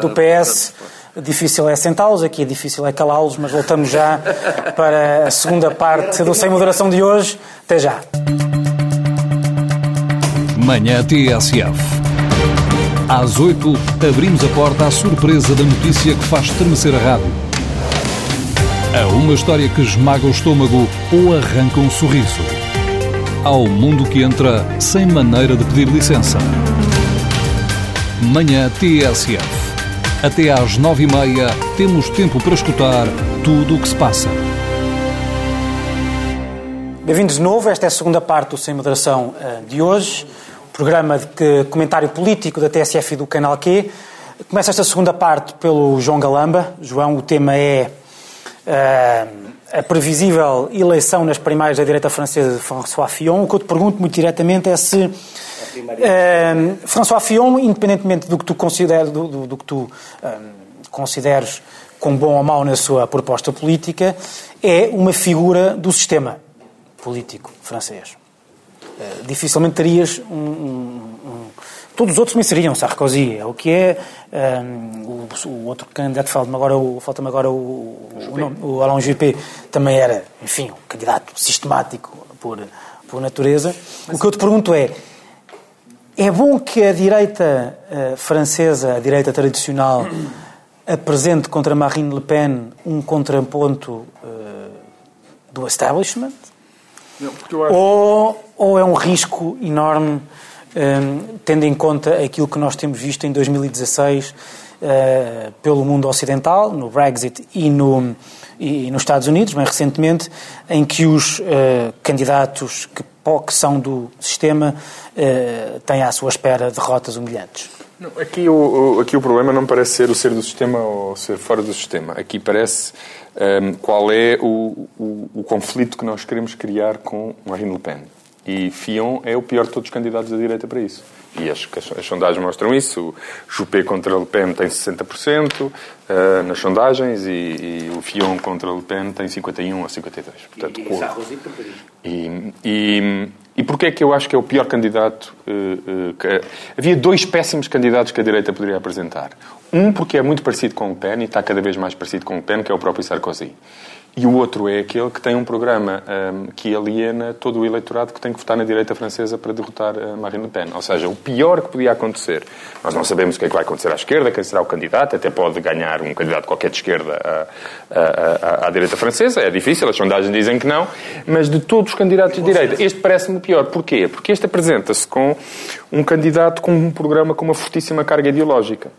[SPEAKER 1] do PS, difícil é sentá-los, aqui é difícil é calá-los, mas voltamos já para a segunda parte do Sem Moderação de hoje. Até já.
[SPEAKER 6] Manhã TSF. Às 8, abrimos a porta à surpresa da notícia que faz estremecer a rádio. A uma história que esmaga o estômago ou arranca um sorriso. Ao mundo que entra sem maneira de pedir licença. Manhã TSF. Até às 9h30 temos tempo para escutar tudo o que se passa.
[SPEAKER 1] Bem-vindos de novo, esta é a segunda parte do Sem Moderação eh, de hoje, programa de comentário político da TSF e do Canal Q. Começa esta segunda parte pelo João Galamba. João, o tema é eh, a previsível eleição nas primárias da direita francesa de François Fillon. O que eu te pergunto muito diretamente é se eh, François Fillon, independentemente do que tu consideres, do, do- do que tu eh, consideres com bom ou mau na sua proposta política, é uma figura do sistema político francês. Eh, dificilmente terias um, um- um- Todos os outros também seriam, Sarkozy, é o que é. eh, o, o outro candidato, falta-me agora, o, falta agora o, o, nome, o Alain Juppé, também era, enfim, um candidato sistemático por, por natureza. O que eu te pergunto é, é bom que a direita eh, francesa, a direita tradicional, apresente contra Marine Le Pen um contraponto eh, do establishment? Ou, ou é um risco enorme, hum, tendo em conta aquilo que nós temos visto em 2016 eh, pelo mundo ocidental, no Brexit e, no, e nos Estados Unidos, mais recentemente, em que os eh, candidatos que que são do sistema uh, têm à sua espera derrotas humilhantes?
[SPEAKER 5] Não, aqui, o, o, aqui o problema não parece ser o ser do sistema ou ser fora do sistema. Aqui parece um, qual é o, o, o, conflito que nós queremos criar com Marine Le Pen. E Fion é o pior de todos os candidatos da direita para isso. E as, as, as sondagens mostram isso. O Juppé contra Le Pen tem 60% uh, nas sondagens e, e, o Fion contra Le Pen tem 51% a 52%. Portanto, e, e, e, e porquê é que eu acho que é o pior candidato? Uh, uh, que, havia dois péssimos candidatos que a direita poderia apresentar. Um porque é muito parecido com Le Pen e está cada vez mais parecido com Le Pen, que é o próprio Sarkozy. E o outro é aquele que tem um programa um, que aliena todo o eleitorado que tem que votar na direita francesa para derrotar uh, Marine Le Pen. Ou seja, o pior que podia acontecer. Nós não sabemos o que é que vai acontecer à esquerda, quem será o candidato, até pode ganhar um candidato qualquer de esquerda à, à, à, à direita francesa. É difícil, as sondagens dizem que não. Mas de todos os candidatos de direita, este parece-me o pior. Porquê? Porque este apresenta-se com um candidato com um programa com uma fortíssima carga ideológica.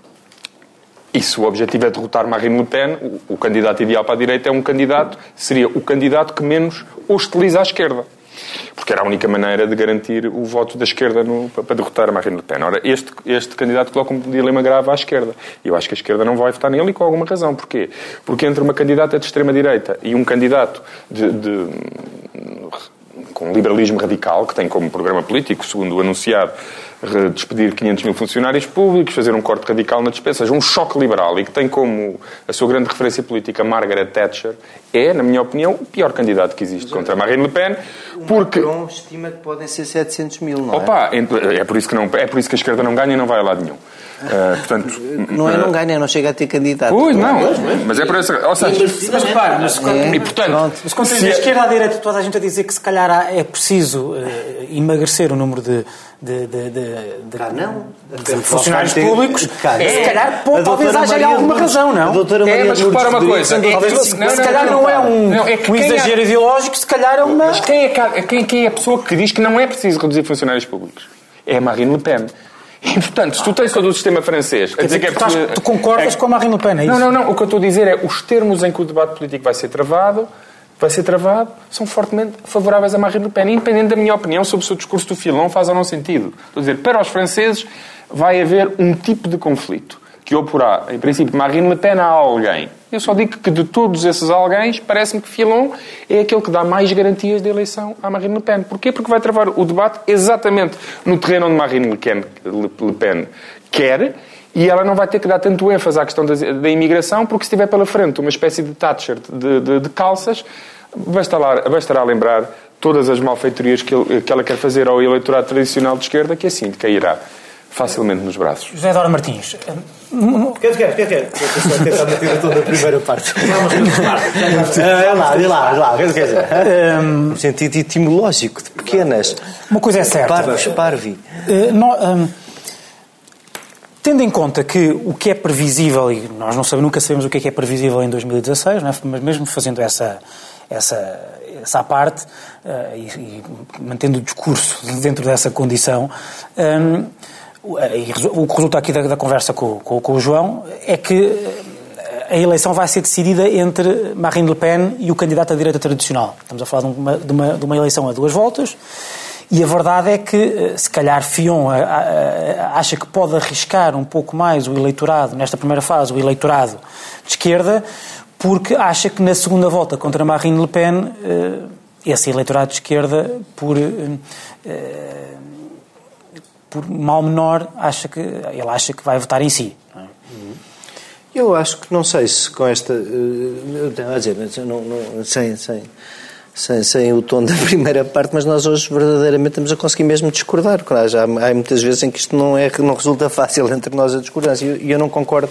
[SPEAKER 5] E se o objetivo é derrotar Marine Le Pen, o, o, candidato ideal para a direita é um candidato, seria o candidato que menos hostiliza a esquerda. Porque era a única maneira de garantir o voto da esquerda no, para derrotar a Marine Le Pen. Ora, este, este candidato coloca um dilema grave à esquerda. Eu acho que a esquerda não vai votar nele e com alguma razão. Porquê? Porque entre uma candidata de extrema-direita e um candidato de, de com liberalismo radical, que tem como programa político, segundo o anunciado, despedir 500 mil funcionários públicos, fazer um corte radical na despesa, seja, um choque liberal e que tem como a sua grande referência política Margaret Thatcher, é, na minha opinião, o pior candidato que existe contra Marine Le Pen, porque...
[SPEAKER 4] O Macron estima que podem ser 700 mil, não
[SPEAKER 5] é? Opa, é por isso que, não, é por isso que a esquerda não ganha e não vai a lado nenhum. Uh, portanto,
[SPEAKER 4] não é não ganha, não chega a ter candidato.
[SPEAKER 5] Pois, não, mas é por essa. Ou seja,
[SPEAKER 1] mas repara, mas, é, e, portanto, mas quando tens a esquerda à direita, toda a gente a dizer que se calhar é preciso uh, emagrecer o número de. De, de, de, de,
[SPEAKER 4] ah, não.
[SPEAKER 1] de funcionários públicos, é, se calhar pô, talvez haja alguma razão, não? A
[SPEAKER 5] doutora Maria é, mas repara uma coisa. É,
[SPEAKER 1] talvez, não, se calhar não, não, é um, não, é um exagero é, ideológico, se calhar é uma.
[SPEAKER 5] Mas quem é, quem, quem é a pessoa que diz que não é preciso reduzir funcionários públicos? É a Marine Le Pen. E, portanto, se tu tens todo o sistema francês
[SPEAKER 1] a dizer que é preciso... Tu concordas é... com a Marine Le Pen, é isso?
[SPEAKER 5] Não, não, não. O que eu estou a dizer é os termos em que o debate político vai ser travado vai ser travado, são fortemente favoráveis a Marine Le Pen, independente da minha opinião sobre se o discurso do Filão faz ou não sentido. Estou a dizer, para os franceses vai haver um tipo de conflito que oporá, em princípio, Marine Le Pen a alguém. Eu só digo que de todos esses alguém, parece-me que Filon é aquele que dá mais garantias de eleição à Marine Le Pen. Porquê? Porque vai travar o debate exatamente no terreno onde Marine Le Pen quer e ela não vai ter que dar tanto ênfase à questão da, da imigração, porque se tiver pela frente uma espécie de Thatcher de, de, de calças, bastará, bastará lembrar todas as malfeitorias que, ele, que ela quer fazer ao eleitorado tradicional de esquerda, que assim cairá facilmente nos braços.
[SPEAKER 1] José Dora Martins.
[SPEAKER 4] Quer, quer, quer, a tentar manter toda a primeira parte. É lá, é lá, é lá. Quer dizer, um, sentido etimológico, de pequenas.
[SPEAKER 1] Uma coisa é certa.
[SPEAKER 4] Parvos, parvi.
[SPEAKER 1] Uh, no, um, tendo em conta que o que é previsível, e nós não sabemos, nunca sabemos o que é, que é previsível em 2016, é? mas mesmo fazendo essa, essa, essa parte uh, e, e, mantendo o discurso dentro dessa condição, um, o que resulta aqui da, da conversa com, com, com, o João é que a eleição vai ser decidida entre Marine Le Pen e o candidato à direita tradicional. Estamos a falar de uma, de uma, de uma eleição a duas voltas. E a verdade é que, eh, se calhar, Fion acha que pode arriscar um pouco mais o eleitorado, nesta primeira fase, o eleitorado de esquerda, porque acha que na segunda volta contra Marine Le Pen, eh, esse eleitorado de esquerda, por eh, por mal menor, acha que, ele acha que vai votar em si. É?
[SPEAKER 4] Eu acho que, não sei se com esta. Uh, a dizer, não, não, sem, sem, sem, sem o tom da primeira parte, mas nós hoje verdadeiramente estamos a conseguir mesmo discordar. Claro, já há muitas vezes em que isto não, é, não resulta fácil entre nós a discordância. E eu, eu não concordo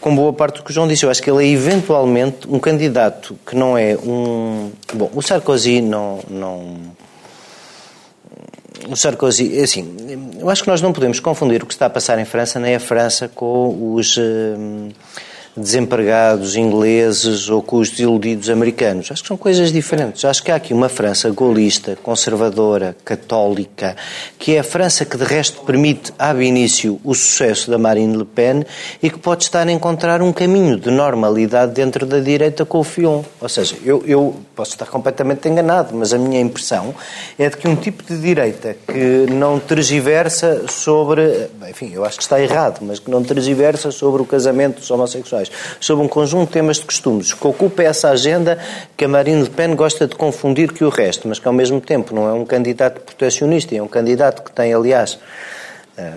[SPEAKER 4] com boa parte do que o João disse. Eu acho que ele é eventualmente um candidato que não é um. Bom, o Sarkozy não. não o Sarkozy, é assim, eu acho que nós não podemos confundir o que está a passar em França nem a França com os, uh, desempregados ingleses ou com os desiludidos americanos. Acho que são coisas diferentes. Acho que há aqui uma França golista, conservadora, católica, que é a França que de resto permite, ab início, o sucesso da Marine Le Pen e que pode estar a encontrar um caminho de normalidade dentro da direita com o Fion. Ou seja, eu, eu posso estar completamente enganado, mas a minha impressão é de que um tipo de direita que não tergiversa sobre, enfim, eu acho que está errado, mas que não tergiversa sobre o casamento dos homossexuais, sobre um conjunto de temas de costumes, que ocupa essa agenda que a Marine Le Pen gosta de confundir com o resto, mas que ao mesmo tempo não é um candidato protecionista, é um candidato que tem, aliás, eh,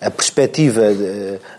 [SPEAKER 4] a perspectiva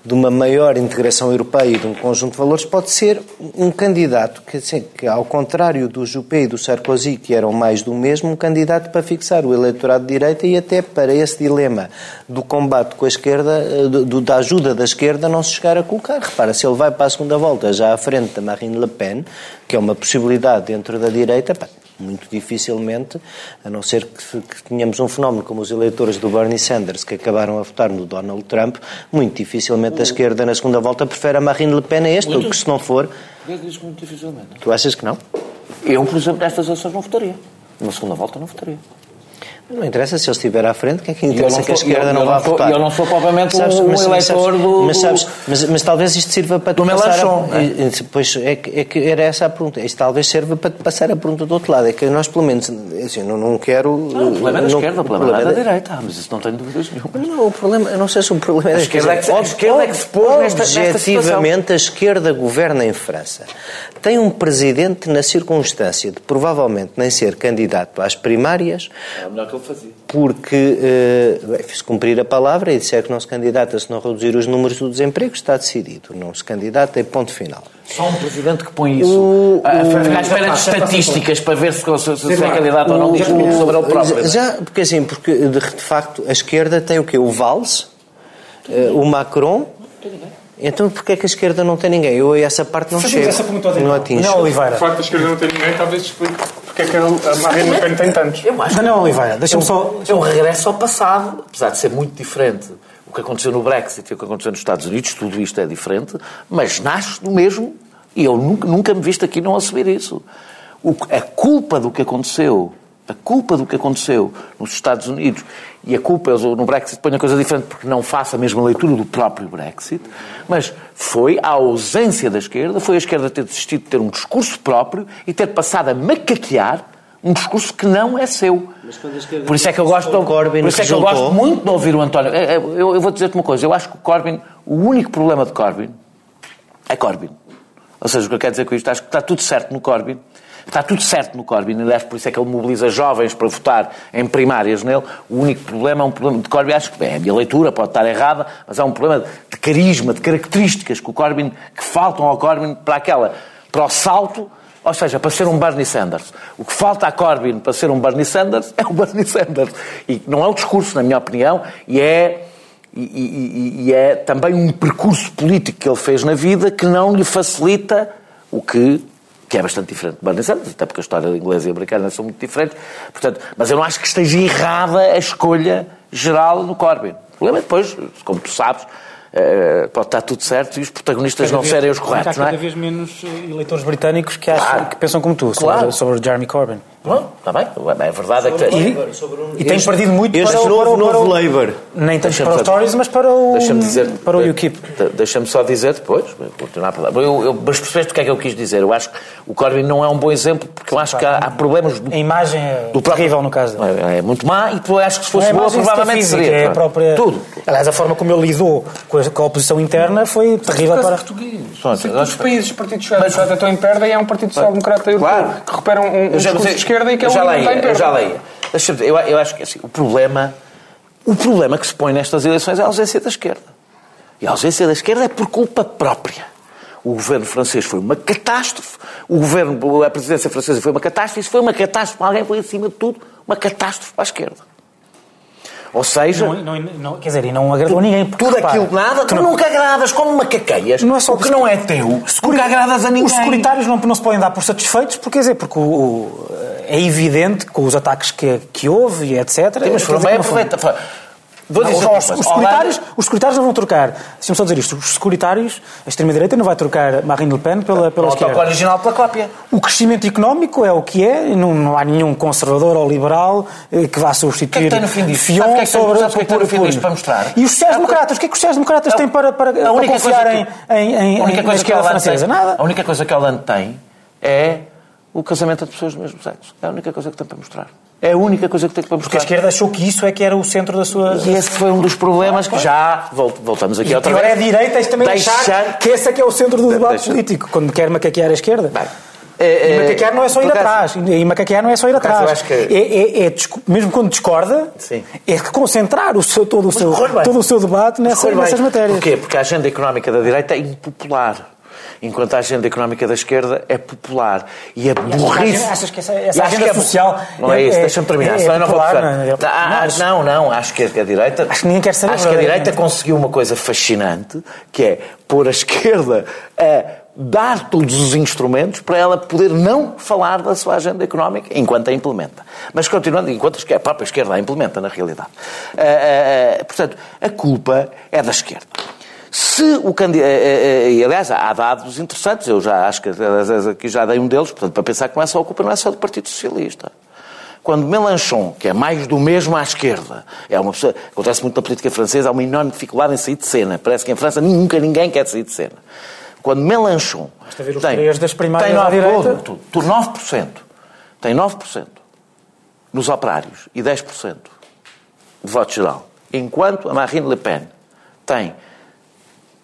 [SPEAKER 4] de, uma maior integração europeia e de um conjunto de valores pode ser um candidato que, assim, que ao contrário do Juppé e do Sarkozy, que eram mais do mesmo, um candidato para fixar o eleitorado de direita e até para esse dilema do combate com a esquerda, eh, do, da ajuda da esquerda, não se chegar a colocar. Repara, se ele vai para a segunda volta já à frente da Marine Le Pen, que é uma possibilidade dentro da direita, pá, muito dificilmente, a não ser que, que tenhamos um fenómeno como os eleitores do Bernie Sanders que acabaram a votar no Donald Trump, muito dificilmente a esquerda na segunda volta prefere a Marine Le Pen a este, muito, que se não for...
[SPEAKER 2] Eu muito dificilmente.
[SPEAKER 4] Tu achas que não?
[SPEAKER 2] Eu, por exemplo, nestas eleições não votaria. Na segunda volta não votaria.
[SPEAKER 4] Não interessa se ele estiver à frente, que é que interessa que a esquerda não, vá votar.
[SPEAKER 2] Eu não sou propriamente sabes, um, mas, eleitor
[SPEAKER 4] sabes,
[SPEAKER 2] do...
[SPEAKER 4] Mas, sabes, mas, mas, talvez isto sirva para...
[SPEAKER 2] Do Melanchon.
[SPEAKER 4] A, é? Pois, é que, é que era essa a pergunta. Isto talvez sirva para te passar a pergunta do outro lado. É que nós, pelo menos, assim, não, não quero...
[SPEAKER 2] Não, o problema é da esquerda, o problema é da direita. Ah, mas isso não tenho dúvidas nenhuma.
[SPEAKER 4] Não, o problema... Eu não sei se o problema é da
[SPEAKER 2] esquerda. É que, a esquerda é que se pôs nesta, situação.
[SPEAKER 4] a esquerda governa em França. Tem um presidente na circunstância de, provavelmente, nem ser candidato às primárias...
[SPEAKER 2] É fazia.
[SPEAKER 4] Porque uh, bem, cumprir a palavra e disser que não se candidata se não reduzir os números do desemprego, está decidido. Não se candidata e ponto final.
[SPEAKER 2] Só um presidente que põe isso. O, a ficar à espera de estatísticas para ver se, se, se é candidato ou não diz sobre ele próprio.
[SPEAKER 4] Já, porque assim, porque de, facto a esquerda tem o quê? O Valls, uh, o Macron. Então porquê é que a esquerda não tem ninguém? Eu essa parte não chego. Essa não atingo.
[SPEAKER 5] Não, Oliveira. O facto da esquerda não ter ninguém talvez explique porque é que a Marine Le Pen tem tantos.
[SPEAKER 1] Eu acho Daniel Oliveira, deixa-me só...
[SPEAKER 2] É um regresso ao passado, apesar de ser muito diferente o que aconteceu no Brexit e o que aconteceu nos Estados Unidos, tudo isto é diferente, mas nasce do mesmo e eu nunca, nunca me visto aqui não assumir isso. O, a culpa do que aconteceu a culpa do que aconteceu nos Estados Unidos e a culpa, eu no Brexit ponho a coisa diferente porque não faço a mesma leitura do próprio Brexit, mas foi a ausência da esquerda, foi a esquerda ter desistido de ter um discurso próprio e ter passado a macaquear um discurso que não é seu. Por isso é que eu gosto, de, Corbyn por isso é que eu gosto muito de ouvir o António. É, é, eu, eu vou dizer-te uma coisa, eu acho que o Corbyn, o único problema de Corbyn é Corbyn. Ou seja, o que eu quero dizer com isto, acho que está tudo certo no Corbyn, Está tudo certo no Corbyn, aliás, por isso é que ele mobiliza jovens para votar em primárias nele. O único problema é um problema de Corbyn, acho que é a minha leitura, pode estar errada, mas é um problema de carisma, de características que o Corbyn, que faltam ao Corbyn para aquela, para o salto, ou seja, para ser um Bernie Sanders. O que falta a Corbyn para ser um Bernie Sanders é o Bernie Sanders. E não é o discurso, na minha opinião, e é e, e, e, é também um percurso político que ele fez na vida que não lhe facilita o que que é bastante diferente de Bernie Sanders, até porque a história inglesa e americana são muito diferentes. Portanto, mas eu não acho que esteja errada a escolha geral no Corbyn. O problema é depois, como tu sabes, eh, pode estar tudo certo e os protagonistas cada não vez, serem os corretos,
[SPEAKER 1] não
[SPEAKER 2] é?
[SPEAKER 1] Há cada vez menos eleitores britânicos que, acham, claro. que pensam como tu
[SPEAKER 2] claro.
[SPEAKER 1] sobre, sobre Jeremy Corbyn.
[SPEAKER 2] Bom, está bem. A verdade
[SPEAKER 1] sobre
[SPEAKER 2] é que...
[SPEAKER 1] E, e tem perdido muito
[SPEAKER 4] este
[SPEAKER 1] para,
[SPEAKER 4] novo,
[SPEAKER 1] para, para,
[SPEAKER 4] novo Labour.
[SPEAKER 1] Nem tanto para os Tories, mas para o, dizer, para o UKIP.
[SPEAKER 2] Deixa-me só dizer depois, continuar a eu, eu, mas percebeste o que é que eu quis dizer? Eu acho que o Corbyn não é um bom exemplo, porque eu acho que há, há problemas...
[SPEAKER 1] Do, a imagem é do terrível no caso.
[SPEAKER 2] É, é, muito má e tu acho que se fosse boa provavelmente
[SPEAKER 1] física,
[SPEAKER 2] seria.
[SPEAKER 1] É a própria...
[SPEAKER 2] Tudo.
[SPEAKER 1] Aliás, a forma como ele lidou com a, com a oposição interna foi terrível para...
[SPEAKER 5] português. Os países, o Partido Social-Democrata estão em perda e é um Partido Social-Democrata europeu que recupera um discurso de esquerda e que é o
[SPEAKER 2] eu já leio. Eu, eu acho que assim, o problema, o problema que se põe nestas eleições é a ausência da esquerda. E a ausência da esquerda é por culpa própria. O governo francês foi uma catástrofe, o governo, a presidência francesa foi uma catástrofe, isso foi uma catástrofe, alguém foi acima de tudo uma catástrofe para a esquerda. Ou seja.
[SPEAKER 1] Não, não, não, quer dizer, e não agradou ninguém.
[SPEAKER 2] Tudo repara, aquilo nada, tu, nunca agradas como macaqueias. Não é só o que não é teu, nunca agradas a ninguém.
[SPEAKER 1] Os securitários não, não se podem dar por satisfeitos, porque, quer dizer, porque o, o, é evidente com os ataques que, que houve e etc.
[SPEAKER 2] Sim, mas foram bem aproveitados. Vou
[SPEAKER 1] Não,
[SPEAKER 2] dizer
[SPEAKER 1] os,
[SPEAKER 2] uma
[SPEAKER 1] os,
[SPEAKER 2] coisa.
[SPEAKER 1] os securitários, os securitários não vão trocar. Deixa-me só dizer isto. Os securitários, a extrema-direita não vai trocar Marine Le Pen pela, pela
[SPEAKER 2] Não
[SPEAKER 1] esquerda.
[SPEAKER 2] original pela cópia.
[SPEAKER 1] O crescimento económico é o que é, não, não há nenhum conservador ou liberal eh, que vá substituir
[SPEAKER 2] O que é que?
[SPEAKER 1] Fion
[SPEAKER 2] Sabe o que é que tem-
[SPEAKER 1] sobre
[SPEAKER 2] o que é que tem no fim
[SPEAKER 1] por-
[SPEAKER 2] disto para mostrar?
[SPEAKER 1] E os sociais-democratas? O que é que os sociais-democratas têm para, para, para
[SPEAKER 2] única
[SPEAKER 1] confiar
[SPEAKER 2] coisa
[SPEAKER 1] em,
[SPEAKER 2] que-
[SPEAKER 1] em, em,
[SPEAKER 2] A única coisa que a
[SPEAKER 1] francesa?
[SPEAKER 2] tem,
[SPEAKER 1] Nada.
[SPEAKER 2] A única coisa que a Hollande tem é o casamento de pessoas do mesmo sexo. É a única coisa que tem para mostrar. É a única coisa que tem para
[SPEAKER 1] Porque a esquerda achou que isso é que era o centro da sua...
[SPEAKER 2] E esse foi um dos problemas que já vol- voltamos aqui
[SPEAKER 1] E
[SPEAKER 2] outra
[SPEAKER 1] pior é a
[SPEAKER 2] vez.
[SPEAKER 1] direita isto também
[SPEAKER 2] Deixar-
[SPEAKER 1] achar que esse é que é o centro do debate
[SPEAKER 2] Deixa-
[SPEAKER 1] político, quando quer macaquear a esquerda.
[SPEAKER 2] Bem,
[SPEAKER 1] E
[SPEAKER 2] é, é,
[SPEAKER 1] macaquear não é só ir
[SPEAKER 2] por acaso-
[SPEAKER 1] atrás. E macaquear não é só ir atrás.
[SPEAKER 2] que-
[SPEAKER 1] É, é- é mesmo quando discorda,
[SPEAKER 2] Sim.
[SPEAKER 1] é concentrar o seu, todo, o seu, todo o seu debate nessa, nessas matérias.
[SPEAKER 2] Porquê? Porque a agenda económica da direita é impopular. Enquanto a agenda económica da esquerda é popular. E a burrice.
[SPEAKER 1] achas que essa- essa agenda
[SPEAKER 2] que é-
[SPEAKER 1] social
[SPEAKER 2] Não é,
[SPEAKER 1] é-
[SPEAKER 2] isso,
[SPEAKER 1] é-
[SPEAKER 2] deixa-me terminar,
[SPEAKER 1] é
[SPEAKER 2] senão eu não vou
[SPEAKER 1] não é?
[SPEAKER 2] Ah,
[SPEAKER 1] Mas-
[SPEAKER 2] Não, não, acho que a direita.
[SPEAKER 1] Acho que ninguém quer saber
[SPEAKER 2] Acho que a
[SPEAKER 1] verdadeiramente.
[SPEAKER 2] direita conseguiu uma coisa fascinante, que é pôr a esquerda a dar todos os instrumentos para ela poder não falar da sua agenda económica enquanto a implementa. Mas continuando, enquanto a própria esquerda a implementa, na realidade. Ah, ah, portanto, a culpa é da esquerda. Se o candidato. E, aliás, há dados interessantes, eu já acho que aqui já dei um deles, portanto, para pensar que não é só a culpa, não é só do Partido Socialista. Quando Mélenchon, que é mais do mesmo à esquerda, é uma pessoa. Acontece muito na política francesa, há uma enorme dificuldade em sair de cena. Parece que em França nunca ninguém quer sair de cena. Quando Mélenchon.
[SPEAKER 1] Basta ver os três das primárias
[SPEAKER 2] tem
[SPEAKER 1] à
[SPEAKER 2] 9,
[SPEAKER 1] direita.
[SPEAKER 2] Tu, tu 9%. Tem 9% nos operários e 10% de voto geral. Enquanto a Marine Le Pen tem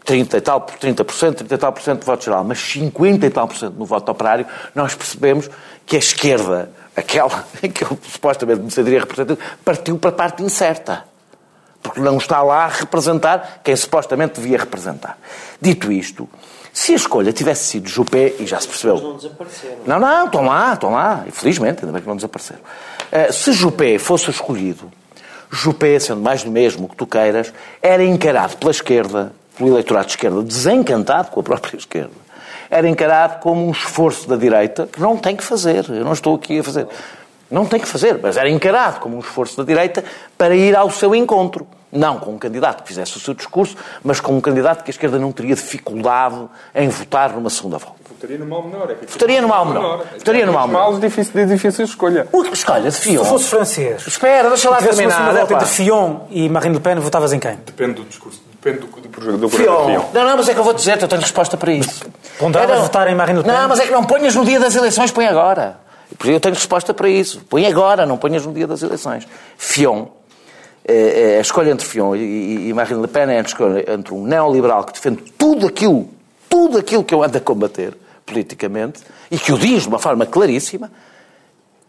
[SPEAKER 2] 30 e tal, 30%, 30 e tal por cento de voto geral, mas 50 e tal por cento no voto operário, nós percebemos que a esquerda, aquela que eu supostamente me sentiria representante, partiu para a parte incerta. Porque não está lá a representar quem supostamente devia representar. Dito isto, se a escolha tivesse sido Juppé, e já se percebeu...
[SPEAKER 4] não desapareceram.
[SPEAKER 2] Não, não, estão lá, estão lá. Infelizmente, ainda bem que não desapareceram. Eh, se Juppé fosse escolhido, Juppé, sendo mais do mesmo que tu queiras, era encarado pela esquerda, pelo eleitorado de esquerda, desencantado com a própria esquerda, era encarado como um esforço da direita que não tem que fazer. Eu não estou aqui a fazer. Não tem que fazer, mas era encarado como um esforço da direita para ir ao seu encontro. Não com um candidato que fizesse o seu discurso, mas com um candidato que a esquerda não teria dificuldade em votar numa segunda volta.
[SPEAKER 5] Votaria no mal menor. É que
[SPEAKER 2] Votaria no mal menor. Votaria no mal menor.
[SPEAKER 5] Mal difícil, de difícil escolha.
[SPEAKER 2] O que escolha de
[SPEAKER 1] Se
[SPEAKER 2] Fion?
[SPEAKER 1] tu fosse francês,
[SPEAKER 2] Espera, deixa lá
[SPEAKER 1] se tivesse uma segunda
[SPEAKER 2] terminar.
[SPEAKER 1] volta entre Fion e Marine Le Pen, votavas em quem?
[SPEAKER 5] Depende do discurso, depende do, do, do, do
[SPEAKER 2] Fion. Não, não, mas é que eu vou dizer, eu tenho resposta para isso.
[SPEAKER 1] Ponderavas
[SPEAKER 2] É, não.
[SPEAKER 1] votar em Marine Le Pen?
[SPEAKER 2] Não, mas é que não ponhas no dia das eleições, põe agora. Eu tenho resposta para isso. Põe agora, não ponhas no dia das eleições. Fion, eh, eh, a escolha entre Fion e, Marine Le Pen é a escolha entre um neoliberal que defende tudo aquilo, tudo aquilo que eu ando a combater politicamente e que o diz de uma forma claríssima,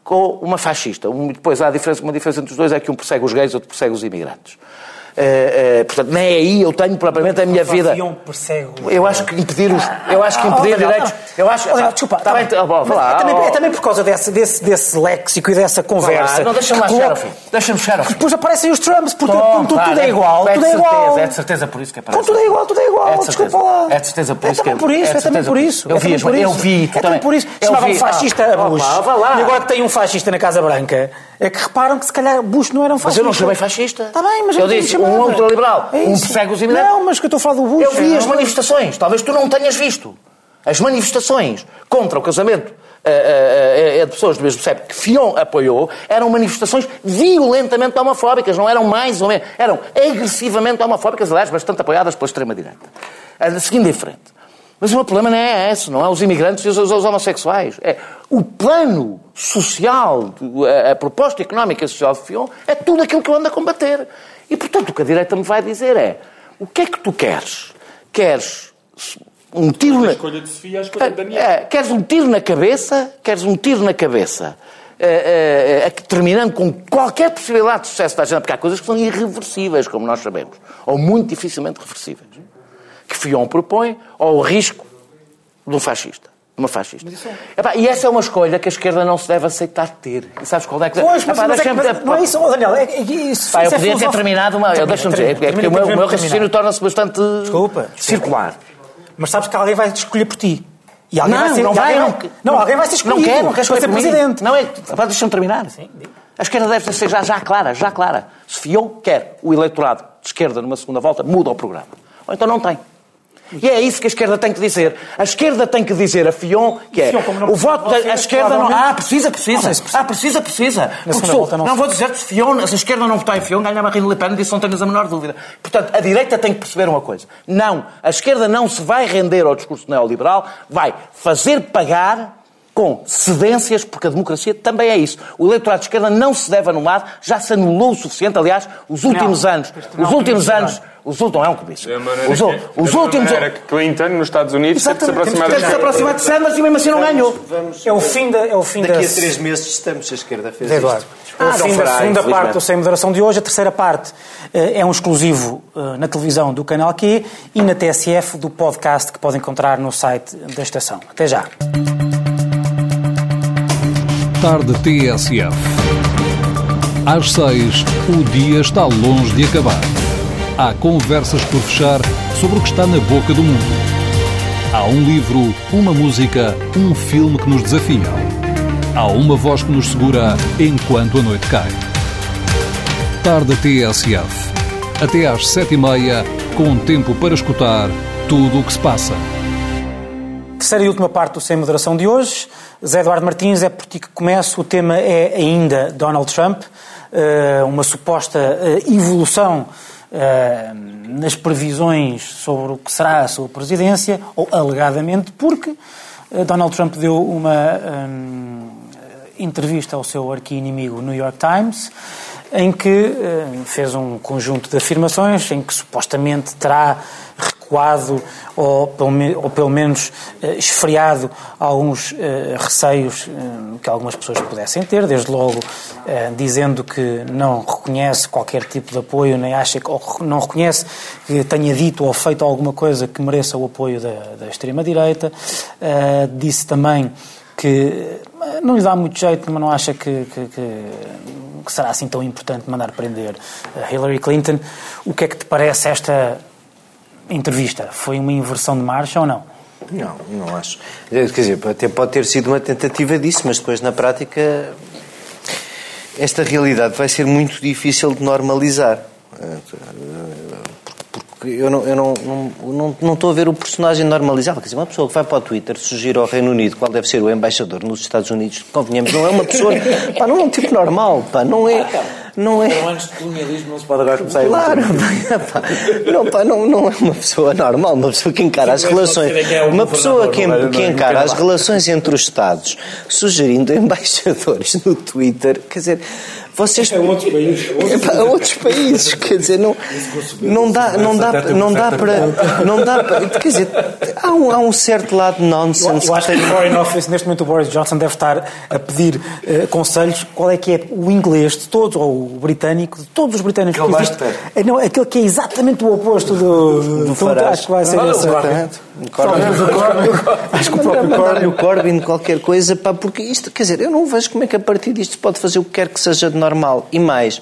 [SPEAKER 2] com uma fascista. Um- depois há a diferença, uma diferença entre os dois é que um persegue os gays, outro persegue os imigrantes. Eh, portanto, nem aí eu tenho propriamente a minha vida.
[SPEAKER 1] Fion persegue o-
[SPEAKER 2] Eu acho que impedir os. Eu acho que
[SPEAKER 1] Ah,
[SPEAKER 2] impedir
[SPEAKER 1] oh,
[SPEAKER 2] direitos. Eu acho.
[SPEAKER 1] Oh, desculpa,
[SPEAKER 2] Tá
[SPEAKER 1] tá
[SPEAKER 2] bem, tá bom,
[SPEAKER 1] Mas
[SPEAKER 2] lá,
[SPEAKER 1] é, também, é também por causa desse, desse, desse léxico e dessa conversa.
[SPEAKER 2] Não, deixa-me lá chegar ao fim. Deixa-me chegar ao fim.
[SPEAKER 1] Depois aparecem os Trumps, porque
[SPEAKER 2] Tom,
[SPEAKER 1] tudo, tudo é igual.
[SPEAKER 2] É
[SPEAKER 1] tudo
[SPEAKER 2] de
[SPEAKER 1] é igual.
[SPEAKER 2] certeza, é de certeza por isso que aparece.
[SPEAKER 1] Com tudo é igual, tudo é igual.
[SPEAKER 2] É de.
[SPEAKER 1] Desculpa lá.
[SPEAKER 2] É de certeza por
[SPEAKER 1] é
[SPEAKER 2] isso que
[SPEAKER 1] também por isso,
[SPEAKER 2] é
[SPEAKER 1] é também por isso.
[SPEAKER 2] Eu
[SPEAKER 1] é
[SPEAKER 2] vi eu vi,
[SPEAKER 1] É também por isso.
[SPEAKER 2] Eu
[SPEAKER 1] Chamavam
[SPEAKER 2] vi.
[SPEAKER 1] fascista a Bush. E agora que tem um fascista na Casa Branca, é que reparam que se calhar Bush não era um
[SPEAKER 2] Mas
[SPEAKER 1] fascista.
[SPEAKER 2] eu não chamei fascista.
[SPEAKER 1] Está bem, mas
[SPEAKER 2] eu disse
[SPEAKER 1] chamava.
[SPEAKER 2] Um ultraliberal,
[SPEAKER 1] É
[SPEAKER 2] um os imigrantes.
[SPEAKER 1] Não, mas que eu estou a falar do Bush.
[SPEAKER 2] Eu vi as manifestações, talvez tu não tenhas visto. As manifestações contra o casamento eh, eh, eh, de pessoas do mesmo sexo que Fion apoiou eram manifestações violentamente homofóbicas, não eram mais ou menos, eram agressivamente homofóbicas, aliás, bastante apoiadas pela extrema-direita. Seguindo em frente. Mas o meu problema não é esse, não é os imigrantes e os, os homossexuais. É o plano social, a, a proposta económica e social de Fion é tudo aquilo que eu ando a combater. E, portanto, o que a direita me vai dizer é o que é que tu queres? Queres um tiro na...
[SPEAKER 5] escolha de Sofia, a escolha de Daniel.
[SPEAKER 2] É, queres um tiro na cabeça? Queres um tiro na cabeça? É, é, terminando com qualquer possibilidade de sucesso da agenda, porque há coisas que são irreversíveis, como nós sabemos, ou muito dificilmente reversíveis, que Fion propõe, ou o risco de um fascista. Uma fascista. Epá, e essa é uma escolha que a esquerda não se deve aceitar ter. E sabes qual é que...
[SPEAKER 1] Pois, mas,
[SPEAKER 2] Epá,
[SPEAKER 1] mas é que-
[SPEAKER 2] deixa-me-
[SPEAKER 1] mas não é isso, Daniel. É, é, isso,
[SPEAKER 2] Pá, eu
[SPEAKER 1] é
[SPEAKER 2] podia ter terminado uma.
[SPEAKER 1] Termina,
[SPEAKER 2] Deixa-me dizer, é porque o meu,
[SPEAKER 1] termina,
[SPEAKER 2] o meu
[SPEAKER 1] termina.
[SPEAKER 2] raciocínio torna-se bastante
[SPEAKER 1] Desculpa, desculpa.
[SPEAKER 2] circular.
[SPEAKER 1] Mas sabes que alguém vai te escolher por ti. E alguém
[SPEAKER 2] Não,
[SPEAKER 1] vai ser,
[SPEAKER 2] não vai, não,
[SPEAKER 1] não, alguém vai ser escolhido
[SPEAKER 2] Não quero, não escolher
[SPEAKER 1] ser presidente.
[SPEAKER 2] Não é. Deixa-me terminar. A esquerda deve ser já, já clara, já clara. Se Fion quer o eleitorado de esquerda numa segunda volta, muda o programa. Ou então não tem. E é isso que a esquerda tem que dizer. A esquerda tem que dizer a Fion que é o voto da a esquerda não. Ah, precisa, precisa. Ah, precisa, precisa. Porque sou, não, não vou dizer se Fion, se a esquerda não votar em Fion, ganha Marine Le Pen, disso não tens a menor dúvida. Portanto, a direita tem que perceber uma coisa. Não, a esquerda não se vai render ao discurso neoliberal, vai fazer pagar com cedências, porque a democracia também é isso. O eleitorado de esquerda não se deve anular, já se anulou o suficiente. Aliás, os últimos
[SPEAKER 1] não,
[SPEAKER 2] anos, os últimos anos, os últimos, não é um comício.
[SPEAKER 5] Os, que, os últimos que Clinton nos Estados Unidos teve de se aproximar
[SPEAKER 2] de se aproximar de Sanders e mesmo assim não ganhou.
[SPEAKER 1] Vamos, é o fim da, é o fim
[SPEAKER 4] Daqui
[SPEAKER 1] da...
[SPEAKER 4] a três meses estamos a esquerda fez
[SPEAKER 1] Eduardo.
[SPEAKER 4] isto.
[SPEAKER 1] É o fim da segunda parte do Sem Moderação de hoje. A terceira parte é um exclusivo na televisão do Canal Q e na TSF do podcast que podem encontrar no site da estação. Até já.
[SPEAKER 6] Tarde TSF. Às seis, o dia está longe de acabar. Há conversas por fechar sobre o que está na boca do mundo. Há um livro, uma música, um filme que nos desafiam. Há uma voz que nos segura enquanto a noite cai. Tarde TSF. Até às sete e meia, com tempo para escutar tudo o que se passa.
[SPEAKER 1] Terceira e última parte do Sem Moderação de hoje. Zé Eduardo Martins, é por ti que começo. O tema é ainda Donald Trump, uma suposta evolução nas previsões sobre o que será a sua presidência, ou alegadamente porque Donald Trump deu uma entrevista ao seu arqui-inimigo New York Times, em que fez um conjunto de afirmações em que supostamente terá recuado ou pelo, ou pelo menos esfriado alguns receios que algumas pessoas pudessem ter, desde logo dizendo que não reconhece qualquer tipo de apoio, nem acha que, ou não reconhece que tenha dito ou feito alguma coisa que mereça o apoio da, da extrema-direita. disse também que não lhe dá muito jeito, mas não acha que, que, que, que será assim tão importante mandar prender Hillary Clinton. O que é que te parece esta entrevista? Foi uma inversão de marcha ou não?
[SPEAKER 4] Não, não acho. Quer dizer, até pode ter sido uma tentativa disso, mas depois na prática esta realidade vai ser muito difícil de normalizar. Porque eu não, eu não, não, não, não estou a ver o personagem normalizado. Quer dizer, uma pessoa que vai para o Twitter sugerir ao Reino Unido qual deve ser o embaixador nos Estados Unidos, convenhamos, não é uma pessoa. pá, não é um tipo normal, pá, não é. Não é...
[SPEAKER 2] Então, antes de colonialismo não se pode agora começar
[SPEAKER 4] claro, a pá, não, pá, não, não é uma pessoa normal, uma pessoa que encara as relações. Uma pessoa que, que encara as relações entre os Estados sugerindo embaixadores no Twitter, quer dizer, vocês
[SPEAKER 1] é outros países,
[SPEAKER 4] é para outros países, quer dizer, não, não dá, não dá, não dá para, não dá para, quer dizer, há um, há um certo lado de nonsense.
[SPEAKER 1] Eu acho que no Foreign Office, neste momento, o Boris Johnson deve estar a pedir uh, conselhos qual é que é o inglês de todos, ou o britânico, de todos os britânicos que existe. É, não, aquele que é exatamente o oposto do,
[SPEAKER 4] do
[SPEAKER 1] então, acho que vai ser
[SPEAKER 4] não,
[SPEAKER 1] esse.
[SPEAKER 4] O. Acho que o próprio Corbyn. o Corbyn qualquer coisa, pá, porque isto, quer dizer, eu não vejo como é que a partir disto se pode fazer o que quer que seja de normal. E mais,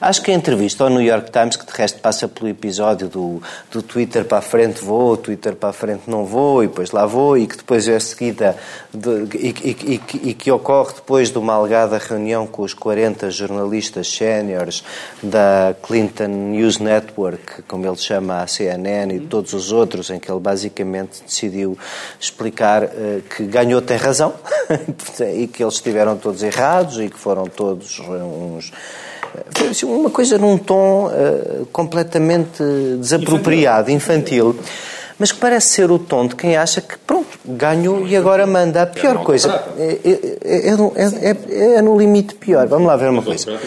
[SPEAKER 4] acho que a entrevista ao New York Times, que de resto passa pelo episódio do, do Twitter para a frente vou, Twitter para a frente não vou, e depois lá vou, e que depois é seguida, de, e, e, e, e, que ocorre depois de uma alegada reunião com os 40 jornalistas séniores da Clinton News Network, como ele chama a CNN, e todos os outros, em que ele basicamente decidiu explicar uh, que ganhou tem razão e que eles estiveram todos errados e que foram todos uns foi assim, uma coisa num tom uh, completamente desapropriado, infantil. Mas que parece ser o tom de quem acha que, pronto, ganhou e agora manda a pior coisa. É, é, é, é, no limite pior. Vamos lá ver uma coisa.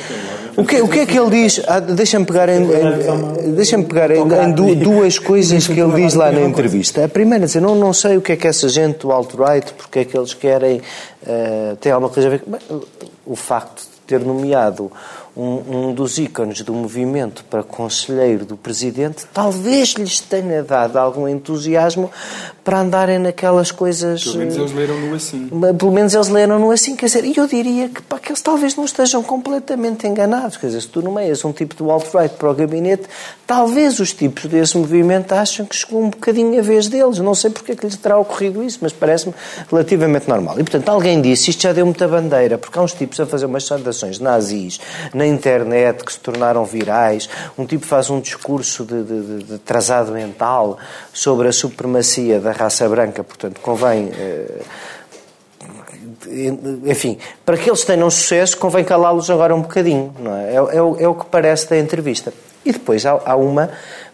[SPEAKER 4] O que, o que é que ele diz? Ah, deixa-me pegar, em, em deixa pegar em, em, duas coisas que ele diz lá na entrevista. A primeira, dizer, não, não sei o que é que essa gente do alt-right, porque é que eles querem, uh, tem alguma coisa a ver com... O facto ter nomeado um, um dos ícones do movimento para conselheiro do presidente, talvez lhes tenha dado algum entusiasmo para andarem naquelas coisas.
[SPEAKER 5] Pelo menos eles leram-no assim.
[SPEAKER 4] Pelo menos eles leram-no assim, quer dizer, e eu diria que, pá, que eles talvez não estejam completamente enganados. Quer dizer, se tu nomeias um tipo de alt-right para o gabinete, talvez os tipos desse movimento acham que chegou um bocadinho a vez deles. Não sei porque é que lhes terá ocorrido isso, mas parece-me relativamente normal. E, portanto, alguém disse, isto já deu muita bandeira, porque há uns tipos a fazer umas saudações nazis na internet que se tornaram virais, um tipo faz um discurso de, de, de, mental sobre a supremacia da raça branca, portanto, convém. Eh, enfim, para que eles tenham sucesso, convém calá-los agora um bocadinho, não é? É, é, o, é o que parece da entrevista. E depois há, há uma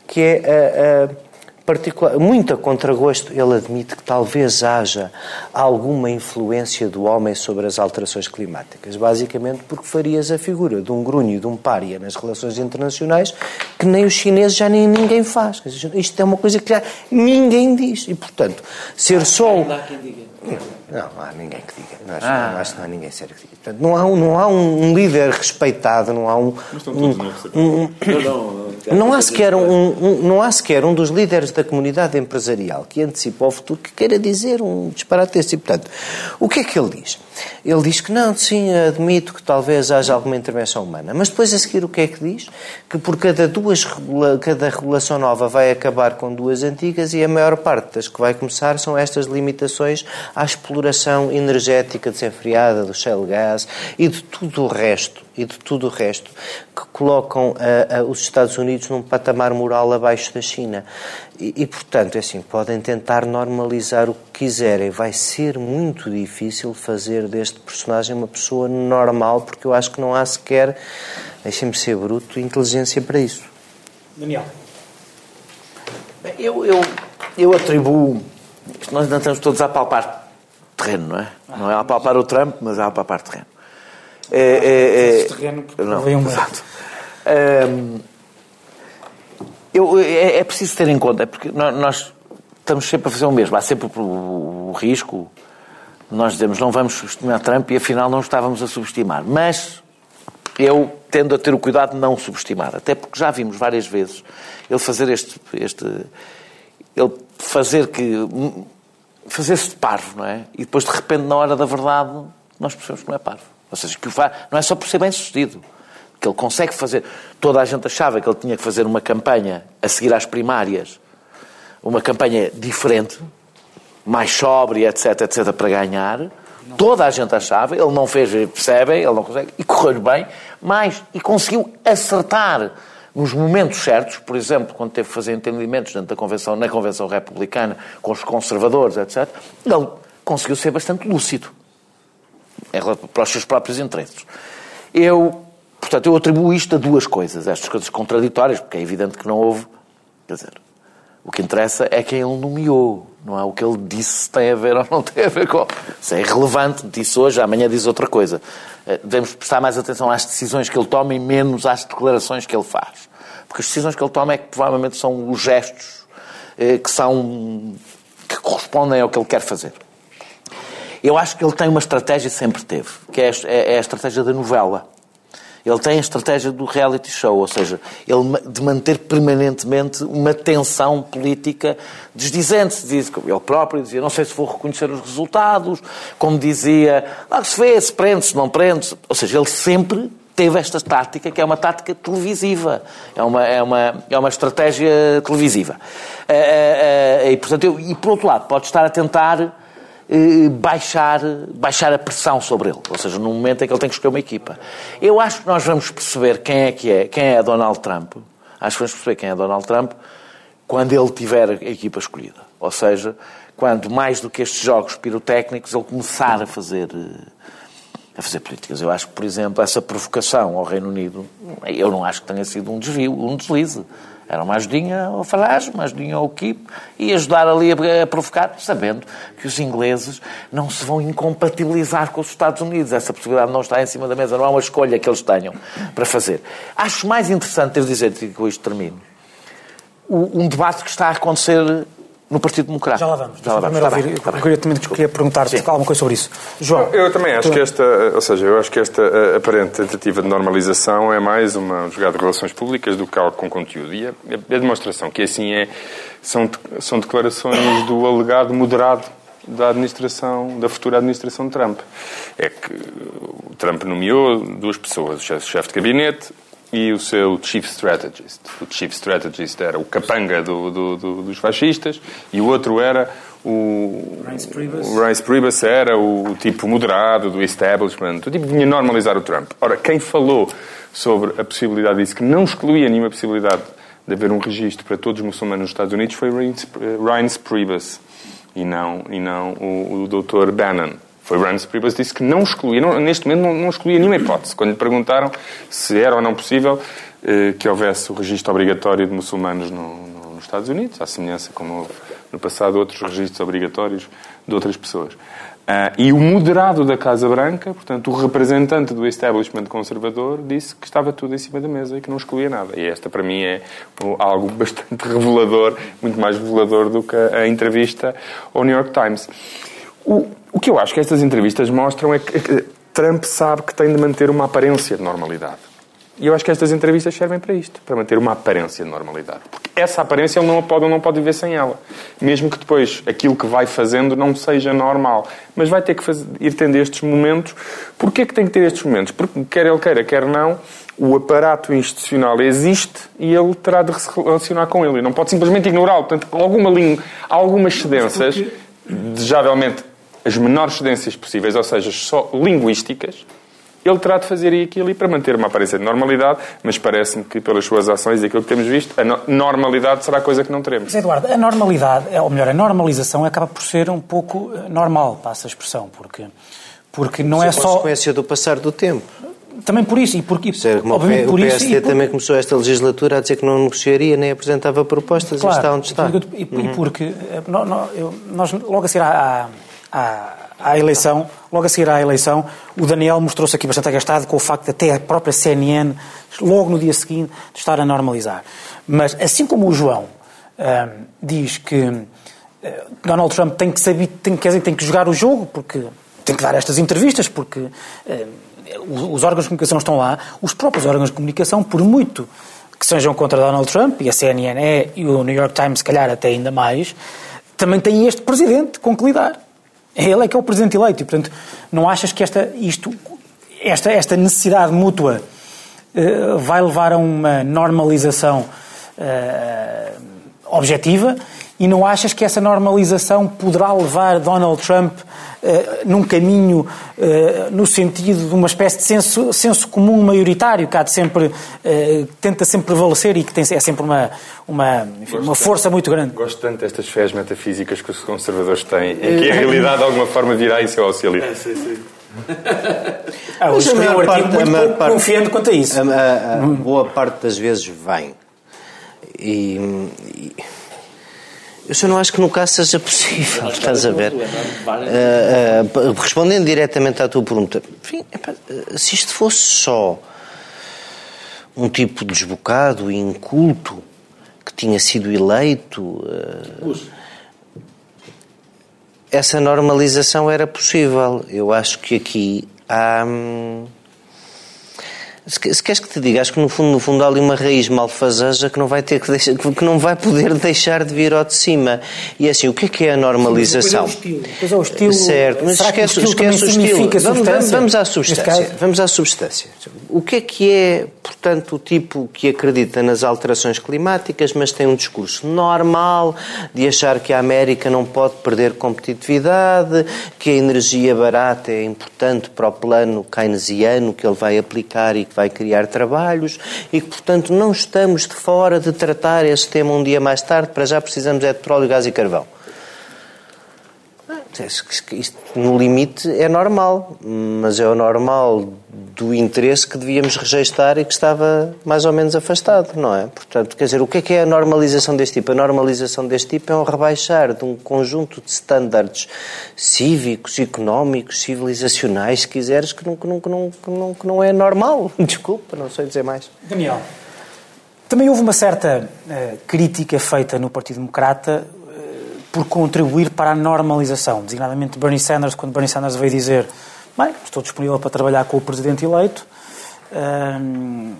[SPEAKER 4] que é a particular, muito a contragosto, ele admite que talvez haja alguma influência do homem sobre as alterações climáticas, basicamente porque farias a figura de um grunho e de um pária nas relações internacionais que nem os chineses já nem ninguém faz. Isto é uma coisa que já ninguém diz. E, portanto, ser só... Não, não há ninguém que diga. Não acho, ah. não, acho que não há ninguém sério que diga. Portanto, não há, um, não há um líder respeitado, não há um. Mas estão todos um, um, um, não, não, há sequer um, um, não há sequer um dos líderes da comunidade empresarial que antecipa o futuro que queira dizer um disparate desse. E, portanto, o que é que ele diz? Ele diz que não, sim, admito que talvez haja alguma intervenção humana. Mas depois a seguir o que é que diz? Que por cada duas cada regulação nova vai acabar com duas antigas e a maior parte das que vai começar são estas limitações à exploração energética desenfreada do shale gas e de tudo o resto e de tudo o resto que colocam uh, uh, os Estados Unidos num patamar moral abaixo da China. E, e, portanto, é assim, podem tentar normalizar o que quiserem. Vai ser muito difícil fazer deste personagem uma pessoa normal, porque eu acho que não há sequer, deixem-me ser bruto, inteligência para isso.
[SPEAKER 1] Daniel.
[SPEAKER 2] Eu, eu, eu atribuo. Nós ainda estamos todos a palpar terreno, não é? Não é a palpar o Trump, mas a palpar terreno.
[SPEAKER 1] É, é, é, terreno não, vem um exato. Um,
[SPEAKER 2] eu, é, é, preciso ter em conta, porque nós estamos sempre a fazer o mesmo. Há sempre o, o, o risco. Nós dizemos não vamos subestimar Trump e afinal não estávamos a subestimar. Mas eu tendo a ter o cuidado de não subestimar, até porque já vimos várias vezes ele fazer este, este ele fazer que fazer-se de parvo, não é? E depois de repente na hora da verdade nós percebemos que não é parvo. Ou seja, que o faz, não é só por ser bem sucedido, que ele consegue fazer. Toda a gente achava que ele tinha que fazer uma campanha a seguir às primárias, uma campanha diferente, mais sóbria, etc, etc, para ganhar. Toda a gente achava, ele não fez, percebem, ele não consegue, e correu-lhe bem, mas, e conseguiu acertar nos momentos certos, por exemplo, quando teve que fazer entendimentos dentro da convenção, na Convenção Republicana, com os conservadores, etc., ele conseguiu ser bastante lúcido para os seus próprios interesses. Eu Portanto, eu atribuo isto a duas coisas, estas coisas contraditórias, porque é evidente que não houve. Quer dizer, o que interessa é quem ele nomeou, não é o que ele disse se tem a ver ou não tem a ver com. Isso é irrelevante, disse hoje, amanhã diz outra coisa. Eh, devemos prestar mais atenção às decisões que ele toma e menos às declarações que ele faz. Porque as decisões que ele toma é que provavelmente são os gestos eh, que são. que correspondem ao que ele quer fazer. Eu acho que ele tem uma estratégia, sempre teve, que é, é, é a estratégia da novela. Ele tem a estratégia do reality show, ou seja, ele de manter permanentemente uma tensão política desdizente. Diz, ele próprio dizia, não sei se vou reconhecer os resultados, como dizia, lá se vê, se prende, se não prende. Ou seja, ele sempre teve esta tática, que é uma tática televisiva. É uma, é uma, é uma estratégia televisiva. Eh, eh, eh, e, portanto, eu, e, por outro lado, pode estar a tentar baixar, baixar a pressão sobre ele. Ou seja, no momento em que ele tem que escolher uma equipa. Eu acho que nós vamos perceber quem é que é, quem é Donald Trump. Acho que vamos perceber quem é Donald Trump quando ele tiver a equipa escolhida. Ou seja, quando mais do que estes jogos pirotécnicos ele começar a fazer eh, a fazer políticas. Eu acho que, por exemplo, essa provocação ao Reino Unido, eu não acho que tenha sido um desvio, um deslize. Era uma ajudinha ao Farage, uma ajudinha ao Kip e ajudar ali a, provocar, sabendo que os ingleses não se vão incompatibilizar com os Estados Unidos. Essa possibilidade não está em cima da mesa, não há uma escolha que eles tenham para fazer. Acho mais interessante, devo dizer, que com isto termino, um debate que está a acontecer no Partido Democrata.
[SPEAKER 1] Já lá vamos.
[SPEAKER 2] Já lá vamos.
[SPEAKER 1] Primeiro
[SPEAKER 2] Está
[SPEAKER 1] ouvir,
[SPEAKER 2] bem,
[SPEAKER 1] eu queria, também queria perguntar-te alguma coisa sobre isso. João.
[SPEAKER 5] Eu também acho
[SPEAKER 1] tu-
[SPEAKER 5] que esta, ou seja, eu acho que esta eh, aparente tentativa de normalização é mais uma jogada de relações públicas do que algo com conteúdo. E a, a demonstração que assim é são, são declarações do alegado moderado da administração, da futura administração de Trump. É que o Trump nomeou duas pessoas, o chefe, o chefe de gabinete e o seu chief strategist. O chief strategist era o capanga do- do- do- dos fascistas e o outro era o
[SPEAKER 1] Reince Priebus.
[SPEAKER 5] o Reince Priebus era o tipo moderado do establishment, o tipo que vinha normalizar o Trump. Ora, quem falou sobre a possibilidade disso, que não excluía nenhuma possibilidade de haver um registro para todos os muçulmanos nos Estados Unidos, foi Reince, Reince Priebus e não, e não o, o Dr. Bannon. Foi Reince Priebus que disse que não excluía, não- neste momento não, não excluía nenhuma hipótese. Quando lhe perguntaram se era ou não possível eh, que houvesse o registro obrigatório de muçulmanos no- no- nos Estados Unidos, à semelhança como houve no passado outros registros obrigatórios de outras pessoas. Ah, e o moderado da Casa Branca, portanto, o representante do establishment conservador, disse que estava tudo em cima da mesa e que não excluía nada. E esta, para mim, é algo bastante revelador, muito mais revelador do que a entrevista ao New York Times. O, o que eu acho que estas entrevistas mostram é que, é que Trump sabe que tem de manter uma aparência de normalidade. E eu acho que estas entrevistas servem para isto, para manter uma aparência de normalidade. Porque essa aparência ele não a pode, ele não pode viver sem ela. Mesmo que depois aquilo que vai fazendo não seja normal. Mas vai ter que fazer- ir tendo estes momentos. Porquê que tem que ter estes momentos? Porque quer ele queira, quer não, o aparato institucional existe e ele terá de se relacionar com ele. E não pode simplesmente ignorá-lo. Portanto, alguma algumas cedências, desejavelmente as menores cedências possíveis, ou seja, só linguísticas, ele terá de fazer aquilo ali para manter uma aparência de normalidade, mas parece-me que pelas suas ações e aquilo que temos visto, a no- normalidade será coisa que não teremos.
[SPEAKER 1] Mas, Eduardo, a normalidade, é, ou melhor, a normalização acaba por ser um pouco eh, normal, passa a expressão, porque, porque não é
[SPEAKER 4] é
[SPEAKER 1] só...
[SPEAKER 4] consequência do passar do tempo.
[SPEAKER 1] Também por isso, e porque,
[SPEAKER 4] Sério, como
[SPEAKER 1] obviamente
[SPEAKER 4] o
[SPEAKER 1] por isso...
[SPEAKER 4] PSD
[SPEAKER 1] e por-
[SPEAKER 4] também começou esta legislatura a dizer que não negociaria nem apresentava propostas
[SPEAKER 1] Claro,
[SPEAKER 4] e está onde está.
[SPEAKER 1] E, e porque eh, nó- nó- eu- nós, logo a seguir à, à, à eleição, logo a seguir à eleição, o Daniel mostrou-se aqui bastante agastado com o facto de até a própria CNN, logo no dia seguinte, de estar a normalizar. Mas assim como o João ahm, diz que eh, Donald Trump tem que saber, tem, quer dizer, tem que jogar o jogo, porque tem que dar estas entrevistas, porque eh, os os órgãos de comunicação estão lá, os próprios órgãos de comunicação, por muito que sejam contra Donald Trump, e a CNN é, e o New York Times, se calhar, até ainda mais, também têm este presidente com que lidar. Ele é que é o presidente eleito, e, portanto, não achas que esta, isto, esta, esta necessidade mútua eh, vai levar a uma normalização eh, objetiva e não achas que essa normalização poderá levar Donald Trump eh, num caminho eh, no sentido de uma espécie de senso, senso comum maioritário que há de sempre, eh, tenta sempre prevalecer e que tem, é sempre uma, uma, enfim, uma força muito grande?
[SPEAKER 5] Gosto tanto destas fés metafísicas que os conservadores têm, em que a realidade de alguma forma virá em seu auxílio.
[SPEAKER 1] Ah,
[SPEAKER 4] Mas
[SPEAKER 1] hoje
[SPEAKER 4] a
[SPEAKER 1] escrevi um artigo
[SPEAKER 4] a
[SPEAKER 1] muito
[SPEAKER 4] parte-
[SPEAKER 1] confiante quanto a isso.
[SPEAKER 4] A, a- a boa parte das vezes vem. E, e eu só não acho que no caso seja possível, estás a ver? Ah, ah, respondendo diretamente à tua pergunta, enfim, epá, se isto fosse só um tipo desbocado e inculto que tinha sido eleito, ah, essa normalização era possível. Eu acho que aqui há. hum, Se, que- se queres que te diga, acho que no fundo, no fundo há ali uma raiz malfazeja que não vai ter que, deixar, que não vai poder deixar de vir ao de cima. E é assim, o que é que é a normalização?
[SPEAKER 1] Depois é o estilo. Depois é o estilo.
[SPEAKER 4] Certo, mas
[SPEAKER 1] Será que o
[SPEAKER 4] esquece,
[SPEAKER 1] estilo
[SPEAKER 4] esquece o estilo. Vamos, vamos, vamos à substância. Vamos à substância. O que é que é, portanto, o tipo que acredita nas alterações climáticas, mas tem um discurso normal de achar que a América não pode perder competitividade, que a energia barata é importante para o plano keynesiano que ele vai aplicar e que vai criar trabalhos e que, portanto, não estamos de fora de tratar esse tema um dia mais tarde, para já precisamos é de petróleo, gás e carvão. Isto, no limite, é normal, mas é o normal do interesse que devíamos registar e que estava mais ou menos afastado, não é? Portanto, quer dizer, o que é que é a normalização deste tipo? A normalização deste tipo é um rebaixar de um conjunto de estándares cívicos, económicos, civilizacionais, se quiseres, que não, que não, que não, que não, que não é normal. Desculpa, não sei dizer mais.
[SPEAKER 1] Daniel, também houve uma certa eh, crítica feita no Partido Democrata por contribuir para a normalização. Designadamente Bernie Sanders, quando Bernie Sanders veio dizer bem, estou disponível para trabalhar com o Presidente eleito, hum,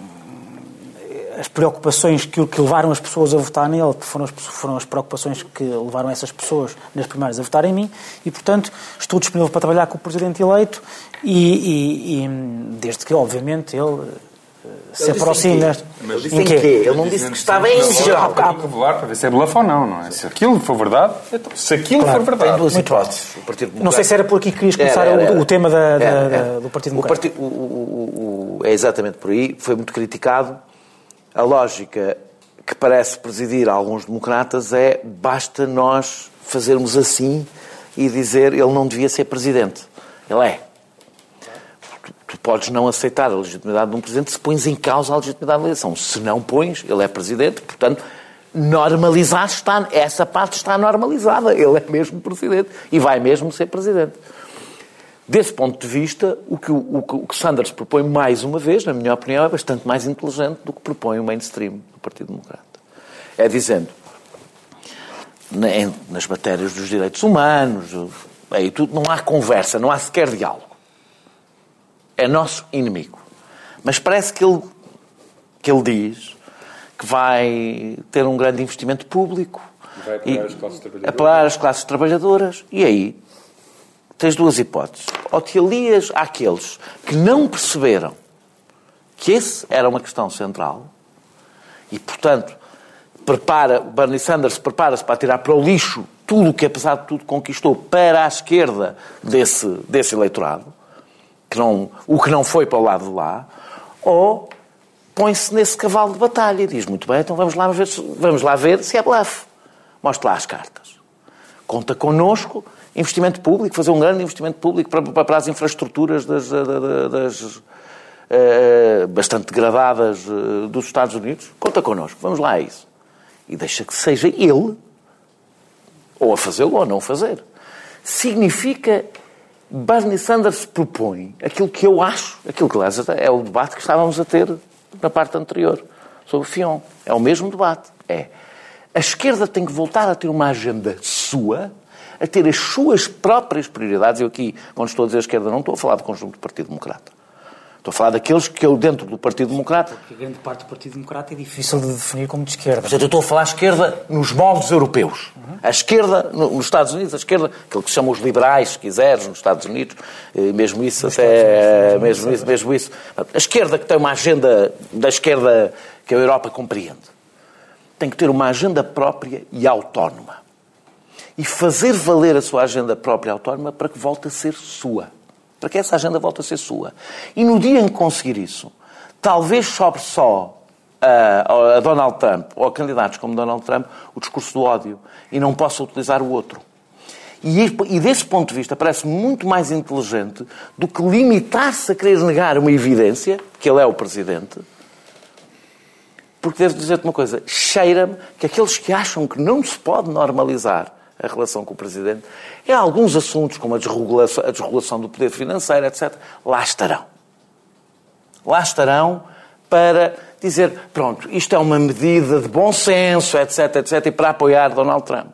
[SPEAKER 1] as preocupações que, que levaram as pessoas a votar nele foram as, foram as preocupações que levaram essas pessoas nas primárias a votar em mim e, portanto, estou disponível para trabalhar com o Presidente eleito e, e, e desde que, obviamente, ele se aproxime
[SPEAKER 2] deste. Mas em quê? Ele não disse que estava em geral.
[SPEAKER 5] Há revelar para ver se é bluff ou não, não é? Se aquilo for verdade, então, se aquilo claro, for verdade. Tem
[SPEAKER 2] duas hipóteses.
[SPEAKER 1] Não sei se era por aqui que querias começar era, era, era. O, o, tema da, da, do Partido Democrático.
[SPEAKER 2] O, o, é exatamente por aí. Foi muito criticado a lógica que parece presidir a alguns democratas é basta nós fazermos assim e dizer ele não devia ser presidente. Ele é. Tu, podes não aceitar a legitimidade de um presidente se pões em causa a legitimidade da eleição. Se não pões, ele é presidente, portanto, normalizar está, essa parte está normalizada. Ele é mesmo presidente e vai mesmo ser presidente. Desse ponto de vista, o que, o, o que Sanders propõe mais uma vez, na minha opinião, é bastante mais inteligente do que propõe o mainstream do Partido Democrata. É dizendo, nas matérias dos direitos humanos, aí tudo, não há conversa, não há sequer diálogo. É nosso inimigo. Mas parece que ele, que ele diz que vai ter um grande investimento público.
[SPEAKER 5] Vai apoiar, e, as, classes
[SPEAKER 2] apoiar as classes trabalhadoras. E aí tens duas hipóteses. Ou te alias àqueles que não perceberam que esse era uma questão central e, portanto, prepara, Bernie Sanders prepara-se para tirar para o lixo tudo o que, apesar de tudo, conquistou para a esquerda desse, desse eleitorado, que não, o que não foi para o lado de lá, ou põe-se nesse cavalo de batalha e diz, muito bem, então vamos lá ver, vamos lá ver se é bluff. Mostre lá as cartas. Conta connosco investimento público, fazer um grande investimento público para, para as infraestruturas das, das, das eh, bastante degradadas eh, dos Estados Unidos. Conta connosco, vamos lá a isso. E deixa que seja ele, ou a fazê-lo ou a não fazer. Significa Bernie Sanders propõe aquilo que eu acho, aquilo que aliás é o debate que estávamos a ter na parte anterior sobre o FION. É o mesmo debate. É a esquerda tem que voltar a ter uma agenda sua a ter as suas próprias prioridades. Eu aqui, quando estou a dizer a esquerda, não estou a falar do conjunto do Partido Democrata. Estou a falar daqueles que eu, dentro do Partido Democrata.
[SPEAKER 1] Porque grande parte do Partido Democrata é difícil de definir como de esquerda.
[SPEAKER 2] Portanto, eu estou a falar a esquerda nos moldes europeus. Uhum. A esquerda, nos Estados Unidos, a esquerda, aquilo que se chama os liberais, se quiseres, nos Estados Unidos, eh, mesmo isso, nos até. Unidos, mesmo, isso, mesmo isso. A esquerda que tem uma agenda da esquerda que a Europa compreende, tem que ter uma agenda própria e autónoma e fazer valer a sua agenda própria autónoma para que volte a ser sua. Para que essa agenda volte a ser sua. E no dia em que conseguir isso, talvez sobre só a, a Donald Trump ou a candidatos como Donald Trump o discurso do ódio e não possa utilizar o outro. E, e desse ponto de vista parece muito mais inteligente do que limitar-se a querer negar uma evidência, que ele é o presidente, porque devo dizer-te uma coisa, cheira-me que aqueles que acham que não se pode normalizar a relação com o Presidente, em alguns assuntos, como a desregulação, a desregulação do poder financeiro, etc., lá estarão. Lá estarão para dizer, pronto, isto é uma medida de bom senso, etc., etc., e para apoiar Donald Trump.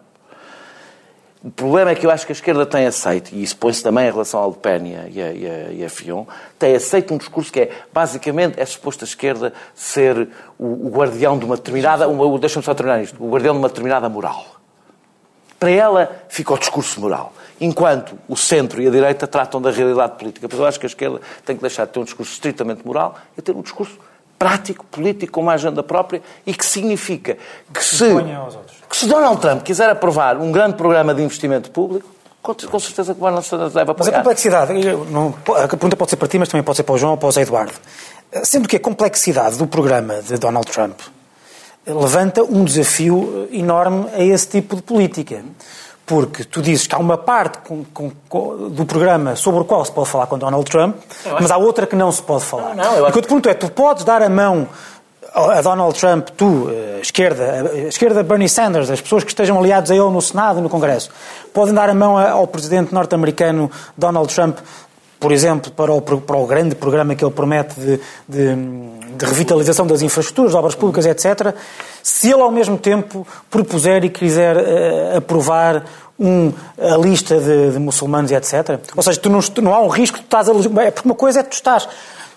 [SPEAKER 2] O problema é que eu acho que a esquerda tem aceito, e isso põe-se também em relação ao Le Pen e a, e, e a, Fion, tem aceito um discurso que é, basicamente, é suposto a esquerda ser o, o guardião de uma determinada, deixa-me só terminar isto, o guardião de uma determinada moral. Para ela fica o discurso moral. Enquanto o centro e a direita tratam da realidade política. Eu acho que a esquerda tem que deixar de ter um discurso estritamente moral e ter um discurso prático, político, com uma agenda própria e que significa que se, que se Donald Trump quiser aprovar um grande programa de investimento público, com certeza que o Donald Trump deve apoiar.
[SPEAKER 1] Mas a complexidade, não, a pergunta pode ser para ti, mas também pode ser para o João ou para o Eduardo. Sempre que a complexidade do programa de Donald Trump levanta um desafio enorme a esse tipo de política. Porque tu dizes que há uma parte com, com, com, do programa sobre o qual se pode falar com Donald Trump, mas há outra que não se pode falar.
[SPEAKER 2] Não, não, eu
[SPEAKER 1] e o que eu te pergunto é, tu podes dar a mão a Donald Trump, tu, a esquerda, a esquerda Bernie Sanders, as pessoas que estejam aliados a ele no Senado e no Congresso, podem dar a mão ao presidente norte-americano Donald Trump por exemplo, para o, para o grande programa que ele promete de, de, de revitalização das infraestruturas, de obras públicas, etc., se ele ao mesmo tempo propuser e quiser uh, aprovar um, a lista de, de, muçulmanos e etc. Ou seja, tu não, não há um risco de tu estás a. É porque uma coisa é tu estás.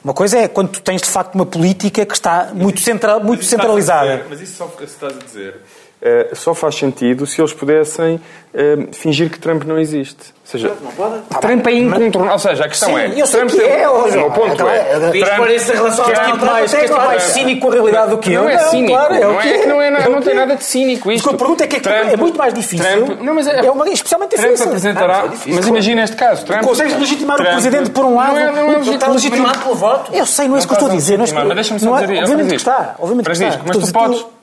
[SPEAKER 1] Uma coisa é quando tu tens de facto uma política que está muito, centra, muito centralizada.
[SPEAKER 5] Dizer, mas isso só que estás a dizer uh, só faz sentido se eles pudessem uh, fingir que Trump não existe. Ou seja, não pode? Trump é incontornável. Ou seja, a questão
[SPEAKER 1] Sim,
[SPEAKER 5] é.
[SPEAKER 1] Eu sei
[SPEAKER 5] Trump
[SPEAKER 1] que é, hoje.
[SPEAKER 5] O ponto é. é
[SPEAKER 1] Trump, isso em relação que tipo mais, que tipo mais cínico com a realidade do que
[SPEAKER 5] eu. Não é cínico. Claro, é, não, é, que não, é, não, não tem nada de cínico isto.
[SPEAKER 1] a pergunta é que Trump, é muito mais difícil. Trump, não, mas é, é uma, especialmente
[SPEAKER 5] Trump
[SPEAKER 1] difícil.
[SPEAKER 5] apresentará. Ah, mas imagina este caso. Trump,
[SPEAKER 1] consegues legitimar Trump, o presidente por um lado. Não é, não é
[SPEAKER 4] está legitimado pelo voto.
[SPEAKER 1] Eu sei, não é isso que eu estou a dizer.
[SPEAKER 5] Mas deixa-me só dizer.
[SPEAKER 1] Obviamente que está. Obviamente que
[SPEAKER 5] está.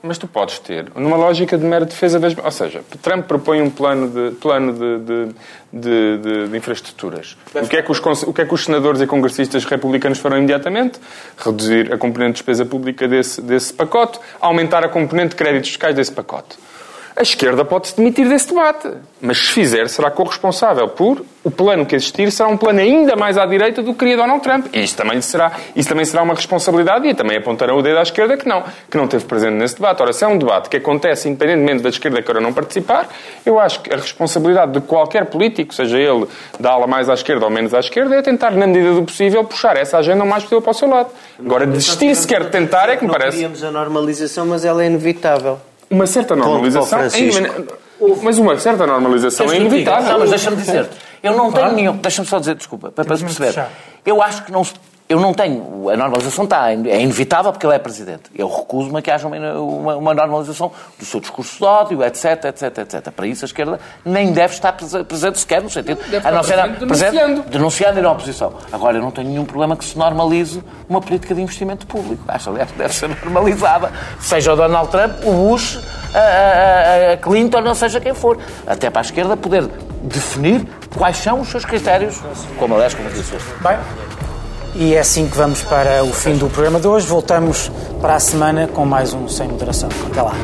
[SPEAKER 5] Mas tu podes ter, numa lógica de mera defesa das. Ou seja, Trump propõe um plano de, plano de, de, de, de, de infraestruturas. O que, é que os, o que é que os senadores e congressistas republicanos farão imediatamente? Reduzir a componente de despesa pública desse, desse pacote, aumentar a componente de créditos fiscais desse pacote. A esquerda pode-se demitir desse debate, mas se fizer, será corresponsável por o plano que existir será um plano ainda mais à direita do que queria Donald Trump. E isso também será, isso também será uma responsabilidade e também apontarão o dedo à esquerda que não, que não esteve presente nesse debate. Ora, se é um debate que acontece independentemente da esquerda queira não participar, eu acho que a responsabilidade de qualquer político, seja ele da ala mais à esquerda ou menos à esquerda, é tentar, na medida do possível, puxar essa agenda o mais possível para o seu lado. Agora, desistir sequer de tentar é que me parece...
[SPEAKER 4] Não queríamos a normalização, mas ela é inevitável.
[SPEAKER 5] Uma certa normalização. É mas uma certa normalização é inevitável.
[SPEAKER 2] Não, mas deixa-me dizer. Eu não tenho nenhum. Deixa-me só dizer, desculpa, para, para perceber. Eu acho que não se eu não tenho. A normalização está. É inevitável porque ele é presidente. Eu recuso-me a que haja uma, uma, uma, normalização do seu discurso de ódio, etc, etc, etc. Para isso a esquerda nem deve estar presente sequer no sentido.
[SPEAKER 5] Deve a não ser presente, denunciando.
[SPEAKER 2] denunciando e na oposição. Agora, eu não tenho nenhum problema que se normalize uma política de investimento público. Acho, aliás, que deve ser normalizada. Seja o Donald Trump, o Bush, a, a, a Clinton, não seja quem for. Até para a esquerda poder definir quais são os seus critérios, como aliás, como disse hoje.
[SPEAKER 1] Bem, e é assim que vamos para o fim do programa de hoje. Voltamos para a semana com mais um Sem Moderação. Até lá.